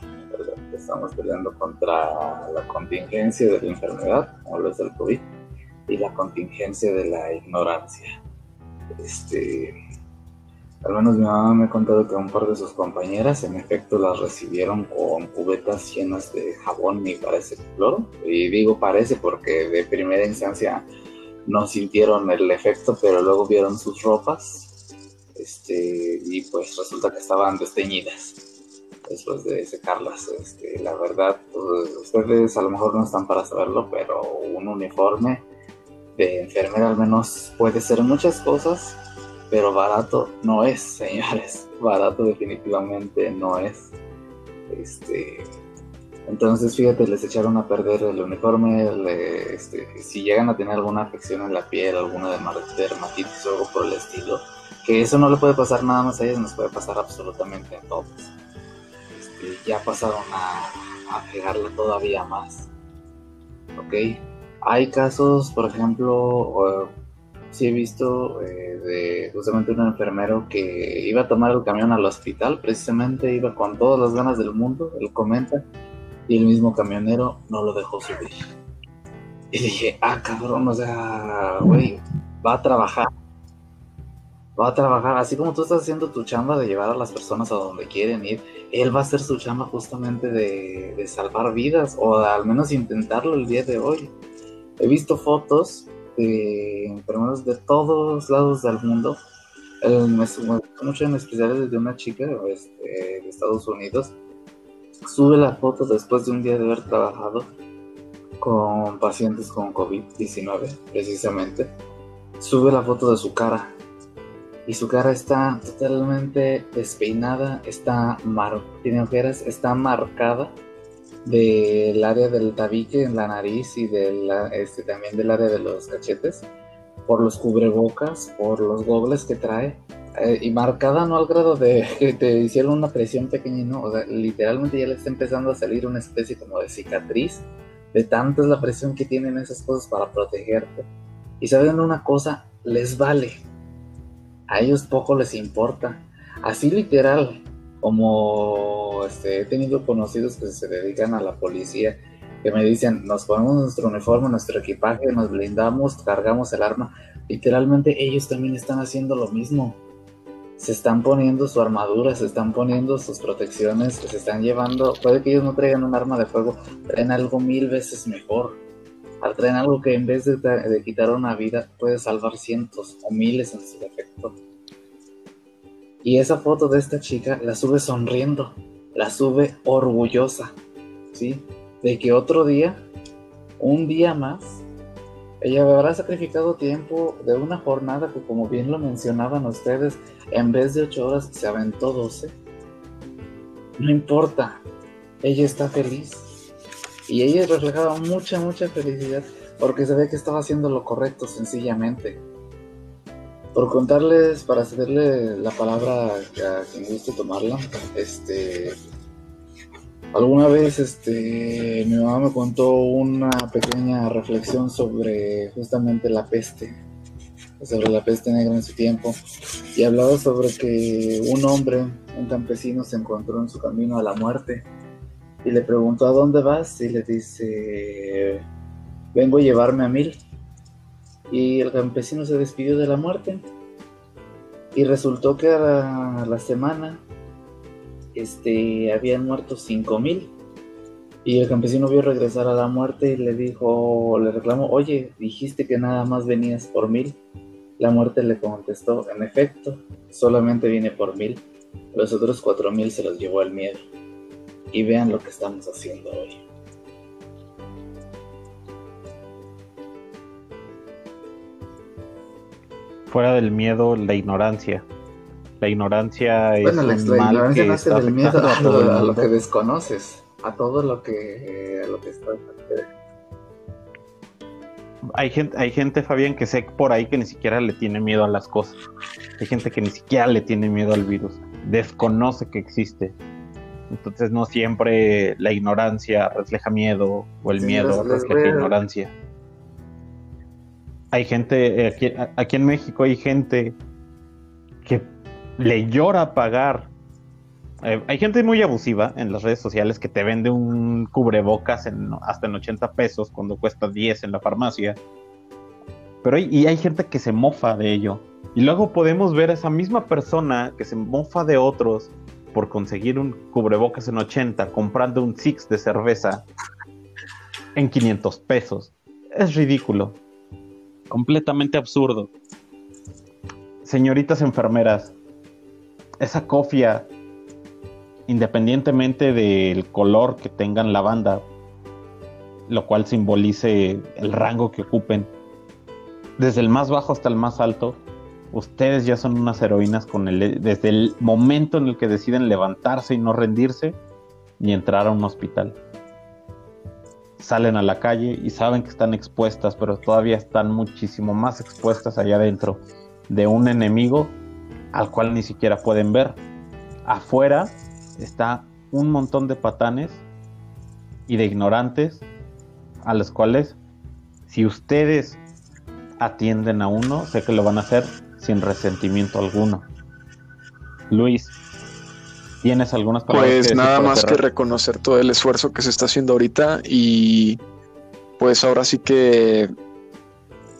Estamos peleando contra la contingencia de la enfermedad, como lo es el COVID, y la contingencia de la ignorancia. Este, al menos mi mamá me ha contado que un par de sus compañeras en efecto las recibieron con cubetas llenas de jabón y parece cloro. Y digo parece porque de primera instancia no sintieron el efecto, pero luego vieron sus ropas este, y pues resulta que estaban desteñidas después de secarlas. Este, la verdad, pues, ustedes a lo mejor no están para saberlo, pero un uniforme de enfermera al menos puede ser muchas cosas pero barato no es, señores. Barato definitivamente no es. Este, entonces, fíjate, les echaron a perder el uniforme. este, si llegan a tener alguna afección en la piel, alguna dermatitis o algo por el estilo, que eso no le puede pasar nada más a ellos, nos puede pasar absolutamente a todos. Este, ya pasaron a, a pegarla todavía más. ¿Ok? Hay casos, por ejemplo, sí he visto eh, de justamente un enfermero que iba a tomar el camión al hospital, precisamente iba con todas las ganas del mundo, él comenta, y el mismo camionero no lo dejó subir. Y dije, ah, cabrón, o sea, güey, va a trabajar. Va a trabajar, así como tú estás haciendo tu chamba de llevar a las personas a donde quieren ir, él va a hacer su chamba justamente de, de salvar vidas, o al menos intentarlo el día de hoy. He visto fotos de de todos lados del mundo. Eh, me mucho en especial de una chica este, de Estados Unidos. Sube la foto después de un día de haber trabajado con pacientes con COVID-19, precisamente. Sube la foto de su cara. Y su cara está totalmente despeinada, está mar tiene ojeras, está marcada del área del tabique en la nariz y este, también del área de los cachetes, por los cubrebocas, por los gogles que trae, eh, y marcada no al grado de que te hicieron una presión pequeña, no, o sea, literalmente ya le está empezando a salir una especie como de cicatriz, de tanta es la presión que tienen esas cosas para protegerte. Y saben una cosa, les vale, a ellos poco les importa, así literal, como este, he tenido conocidos que se dedican a la policía, que me dicen, nos ponemos nuestro uniforme, nuestro equipaje, nos blindamos, cargamos el arma. Literalmente ellos también están haciendo lo mismo. Se están poniendo su armadura, se están poniendo sus protecciones, se están llevando, puede que ellos no traigan un arma de fuego, traen algo mil veces mejor. al traer algo que en vez de quitar una vida puede salvar cientos o miles en su defecto. Y esa foto de esta chica la sube sonriendo, la sube orgullosa, ¿sí? De que otro día, un día más, ella habrá sacrificado tiempo de una jornada que como bien lo mencionaban ustedes, en vez de ocho horas se aventó 12. No importa, ella está feliz. Y ella reflejaba mucha, mucha felicidad porque se ve que estaba haciendo lo correcto sencillamente. Por contarles, para cederle la palabra a quien guste tomarla, este, alguna vez este, mi mamá me contó una pequeña reflexión sobre justamente la peste, sobre la peste negra en su tiempo, y hablaba sobre que un hombre, un campesino, se encontró en su camino a la muerte y le preguntó a dónde vas y le dice, vengo a llevarme a mil y el campesino se despidió de la muerte. Y resultó que a la, semana este, habían muerto cinco mil. Y el campesino vio regresar a la muerte y le dijo, le reclamó, oye, dijiste que nada más venías por mil. La muerte le contestó, en efecto, solamente viene por mil. Los otros cuatro mil se los llevó el miedo. Y vean lo que estamos haciendo hoy. Fuera del miedo, la ignorancia. La ignorancia es bueno, la, ignorancia nace del miedo a, lo, que desconoces, a todo lo que, a lo que está. Hay gente, hay gente, Fabián, que sé por ahí que ni siquiera le tiene miedo a las cosas. Hay gente que ni siquiera le tiene miedo al virus. Desconoce que existe. Entonces no siempre la ignorancia refleja miedo o el miedo refleja ignorancia hay gente, eh, aquí, en México hay gente que le llora pagar. Eh, hay gente muy abusiva en las redes sociales que te vende un cubrebocas en, hasta en 80 pesos cuando cuesta 10 en la farmacia. Pero hay, y hay gente que se mofa de ello. Y luego podemos ver a esa misma persona que se mofa de otros por conseguir un cubrebocas en 80 comprando un six de cerveza en 500 pesos. Es ridículo completamente absurdo. Señoritas enfermeras, esa cofia, independientemente del color que tengan la banda, lo cual simbolice el rango que ocupen, desde el más bajo hasta el más alto, ustedes ya son unas heroínas con el, desde el momento en el que deciden levantarse y no rendirse ni entrar a un hospital salen a la calle y saben que están expuestas, pero todavía están muchísimo más expuestas allá adentro de un enemigo al cual ni siquiera pueden ver. Afuera está un montón de patanes y de ignorantes a los cuales si ustedes atienden a uno, sé que lo van a hacer sin resentimiento alguno. Luis, ¿Tienes algunas palabras? Pues nada más que reconocer todo el esfuerzo que se está haciendo ahorita y pues ahora sí que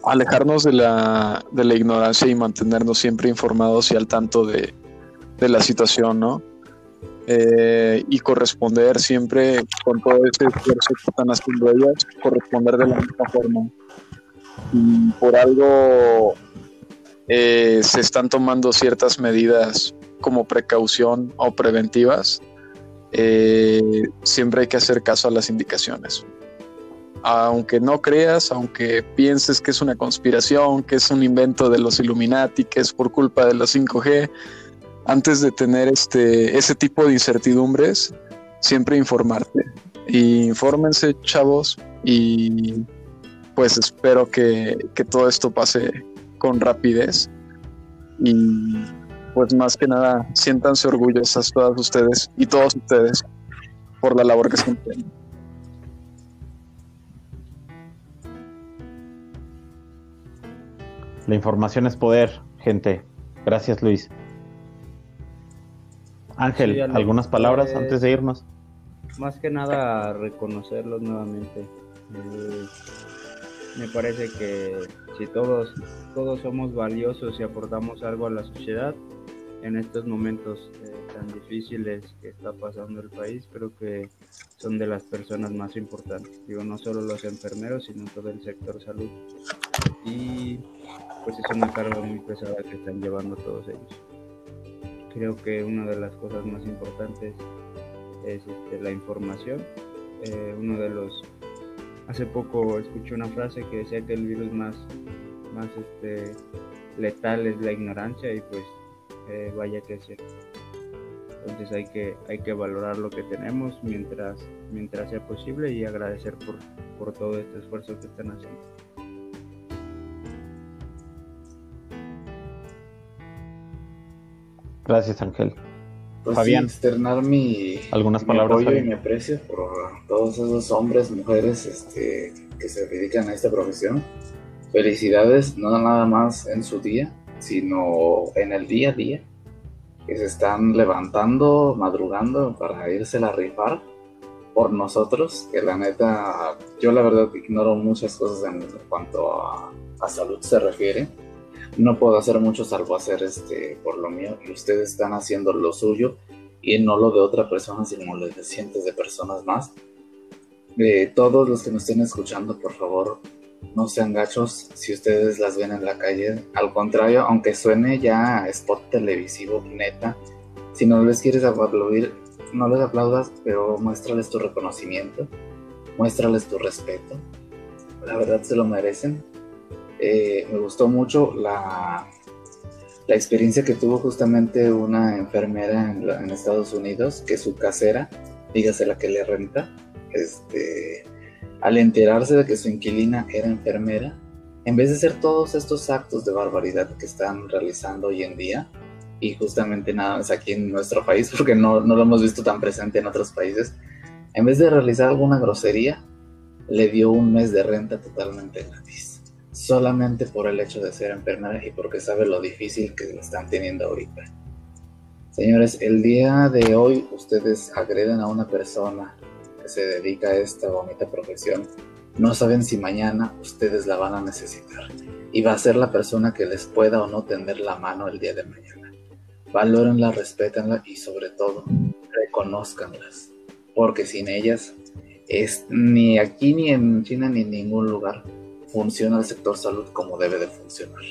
alejarnos de la, de la ignorancia y mantenernos siempre informados y al tanto de, la situación, ¿no? Eh, y corresponder siempre con todo ese esfuerzo que están haciendo ellas, corresponder de la misma forma. Y por algo eh, se están tomando ciertas medidas como precaución o preventivas, eh, siempre hay que hacer caso a las indicaciones. Aunque no creas, aunque pienses que es una conspiración, que es un invento de los Illuminati, que es por culpa de los 5G, antes de tener este, ese tipo de incertidumbres, siempre informarte. Y infórmense, chavos, y pues espero que, que todo esto pase con rapidez. Y pues más que nada siéntanse orgullosas todas ustedes y todos ustedes por la labor que están haciendo. La información es poder, gente. Gracias, Luis. Ángel, ¿algunas palabras eh, antes de irnos? Más que nada reconocerlos nuevamente. Eh, me parece que si todos, todos somos valiosos y aportamos algo a la sociedad, en estos momentos eh, tan difíciles que está pasando el país, creo que son de las personas más importantes. Digo, no solo los enfermeros, sino todo el sector salud. Y pues es una carga muy pesada que están llevando todos ellos. Creo que una de las cosas más importantes es este, la información. Eh, uno de los hace poco escuché una frase que decía que el virus más más este letal es la ignorancia y pues eh, vaya que cierto. Entonces hay que, hay que valorar lo que tenemos mientras, mientras sea posible y agradecer por, por todo este esfuerzo que están haciendo. Gracias, Ángel. Pues Fabián. sí, externar mi, ¿Algunas mi palabras, apoyo y mi aprecio por todos esos hombres, mujeres este, que se dedican a esta profesión. Felicidades, no nada más en su día, sino en el día a día, que se están levantando, madrugando para irse a rifar por nosotros, que la neta, yo la verdad ignoro muchas cosas en cuanto a, a salud se refiere. No puedo hacer mucho salvo hacer este por lo mío y ustedes están haciendo lo suyo y no lo de otra persona, sino lo de cientos de personas más. De todos los que nos estén escuchando, por favor, no sean gachos si ustedes las ven en la calle. Al contrario, aunque suene ya spot televisivo, neta, si no les quieres aplaudir, no les aplaudas, pero muéstrales tu reconocimiento, muéstrales tu respeto. La verdad se lo merecen. Eh, me gustó mucho la, la experiencia que tuvo justamente una enfermera en Estados Unidos, que su casera, dígase la que le renta, este, al enterarse de que su inquilina era enfermera, en vez de hacer todos estos actos de barbaridad que están realizando hoy en día, y justamente nada más aquí en nuestro país, porque no, no lo hemos visto tan presente en otros países, en vez de realizar alguna grosería, le dio un mes de renta totalmente gratis. Solamente por el hecho de ser enfermera y porque sabe lo difícil que están teniendo ahorita. Señores, el día de hoy ustedes agreden a una persona que se dedica a esta bonita profesión. No saben si mañana ustedes la van a necesitar y va a ser la persona que les pueda o no tender la mano el día de mañana. Valórenla, respétenla y sobre todo, reconozcanlas, porque sin ellas es ni aquí ni en China ni en ningún lugar funciona el sector salud como debe de funcionar.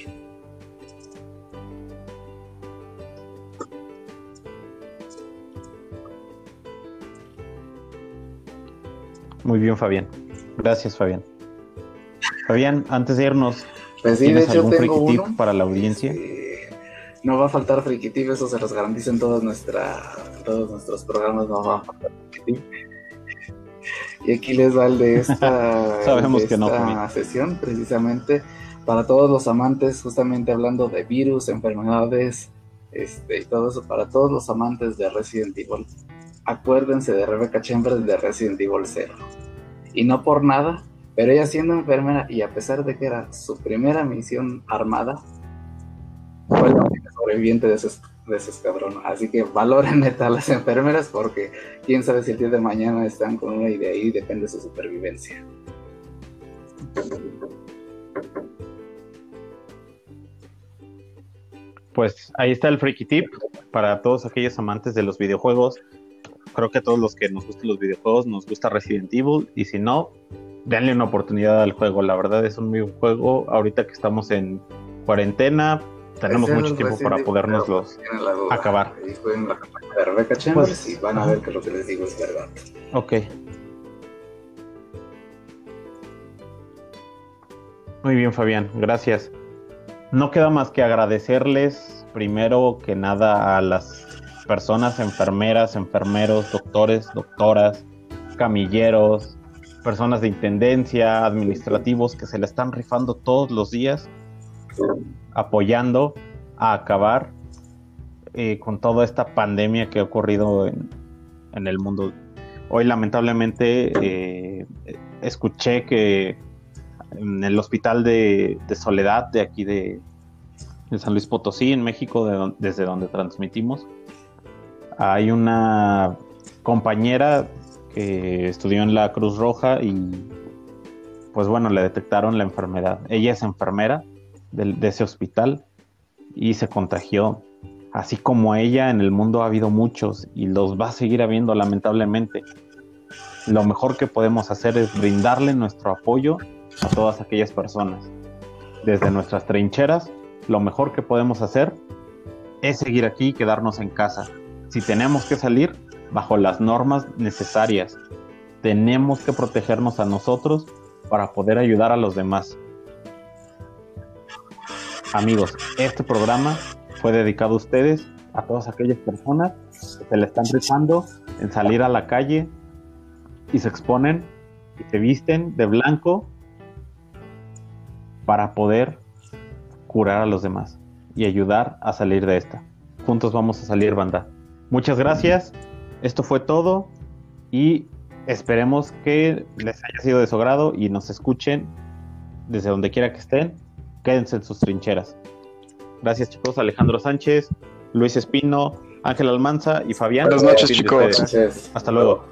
Muy bien, Fabián. Gracias, Fabián. Fabián, antes de irnos, Pues sí, de ¿tienes hecho algún tengo friki tip uno. para la audiencia? Este, no va a faltar friki tip, eso se los garantizo en todos, nuestra, todos nuestros programas, no va a faltar friki tip. Y aquí les va el de esta, Sabemos de que no, esta sesión, precisamente para todos los amantes, justamente hablando de virus, enfermedades, este, y todo eso, para todos los amantes de Resident Evil. Acuérdense de Rebecca Chambers de Resident Evil 0. Y no por nada, pero ella siendo enfermera y a pesar de que era su primera misión armada, fue la única sobreviviente de ese, de ese escuadrón. Así que valoren a las enfermeras porque quién sabe si el día de mañana están con una idea y depende su supervivencia. Pues ahí está el freaky tip para todos aquellos amantes de los videojuegos. Creo que a todos los que nos gustan los videojuegos nos gusta Resident Evil y si no, denle una oportunidad al juego. La verdad es un muy buen juego. Ahorita que estamos en cuarentena, tenemos Ese mucho tiempo para podernoslos duda. acabar. Ahí jueguen la campaña de Rebecca Chambers Pues, y van a ver que lo que les digo es verdad. Ok. Muy bien, Fabián, gracias. No queda más que agradecerles primero que nada a las personas, enfermeras, enfermeros, doctores, doctoras, camilleros, personas de intendencia, administrativos que se la están rifando todos los días, apoyando a acabar eh, con toda esta pandemia que ha ocurrido en, en el mundo. Hoy lamentablemente eh, escuché que en el hospital de, Soledad, de aquí de, San Luis Potosí, en México, desde donde transmitimos, hay una compañera que estudió en la Cruz Roja y pues bueno, le detectaron la enfermedad. Ella es enfermera de ese hospital y se contagió. Así como ella, en el mundo ha habido muchos y los va a seguir habiendo lamentablemente. Lo mejor que podemos hacer es brindarle nuestro apoyo a todas aquellas personas. Desde nuestras trincheras, lo mejor que podemos hacer es seguir aquí y quedarnos en casa. Si tenemos que salir, bajo las normas necesarias. Tenemos que protegernos a nosotros para poder ayudar a los demás. Amigos, este programa fue dedicado a ustedes, a todas aquellas personas que se le están rifando en salir a la calle y se exponen y se visten de blanco para poder curar a los demás y ayudar a salir de esta. Juntos vamos a salir, banda. Muchas gracias. Esto fue todo y esperemos que les haya sido de su agrado y nos escuchen desde donde quiera que estén. Quédense en sus trincheras. Gracias chicos, Alejandro Sánchez, Luis Espino, Ángel Almanza y Fabián. Buenas noches chicos. Hasta luego.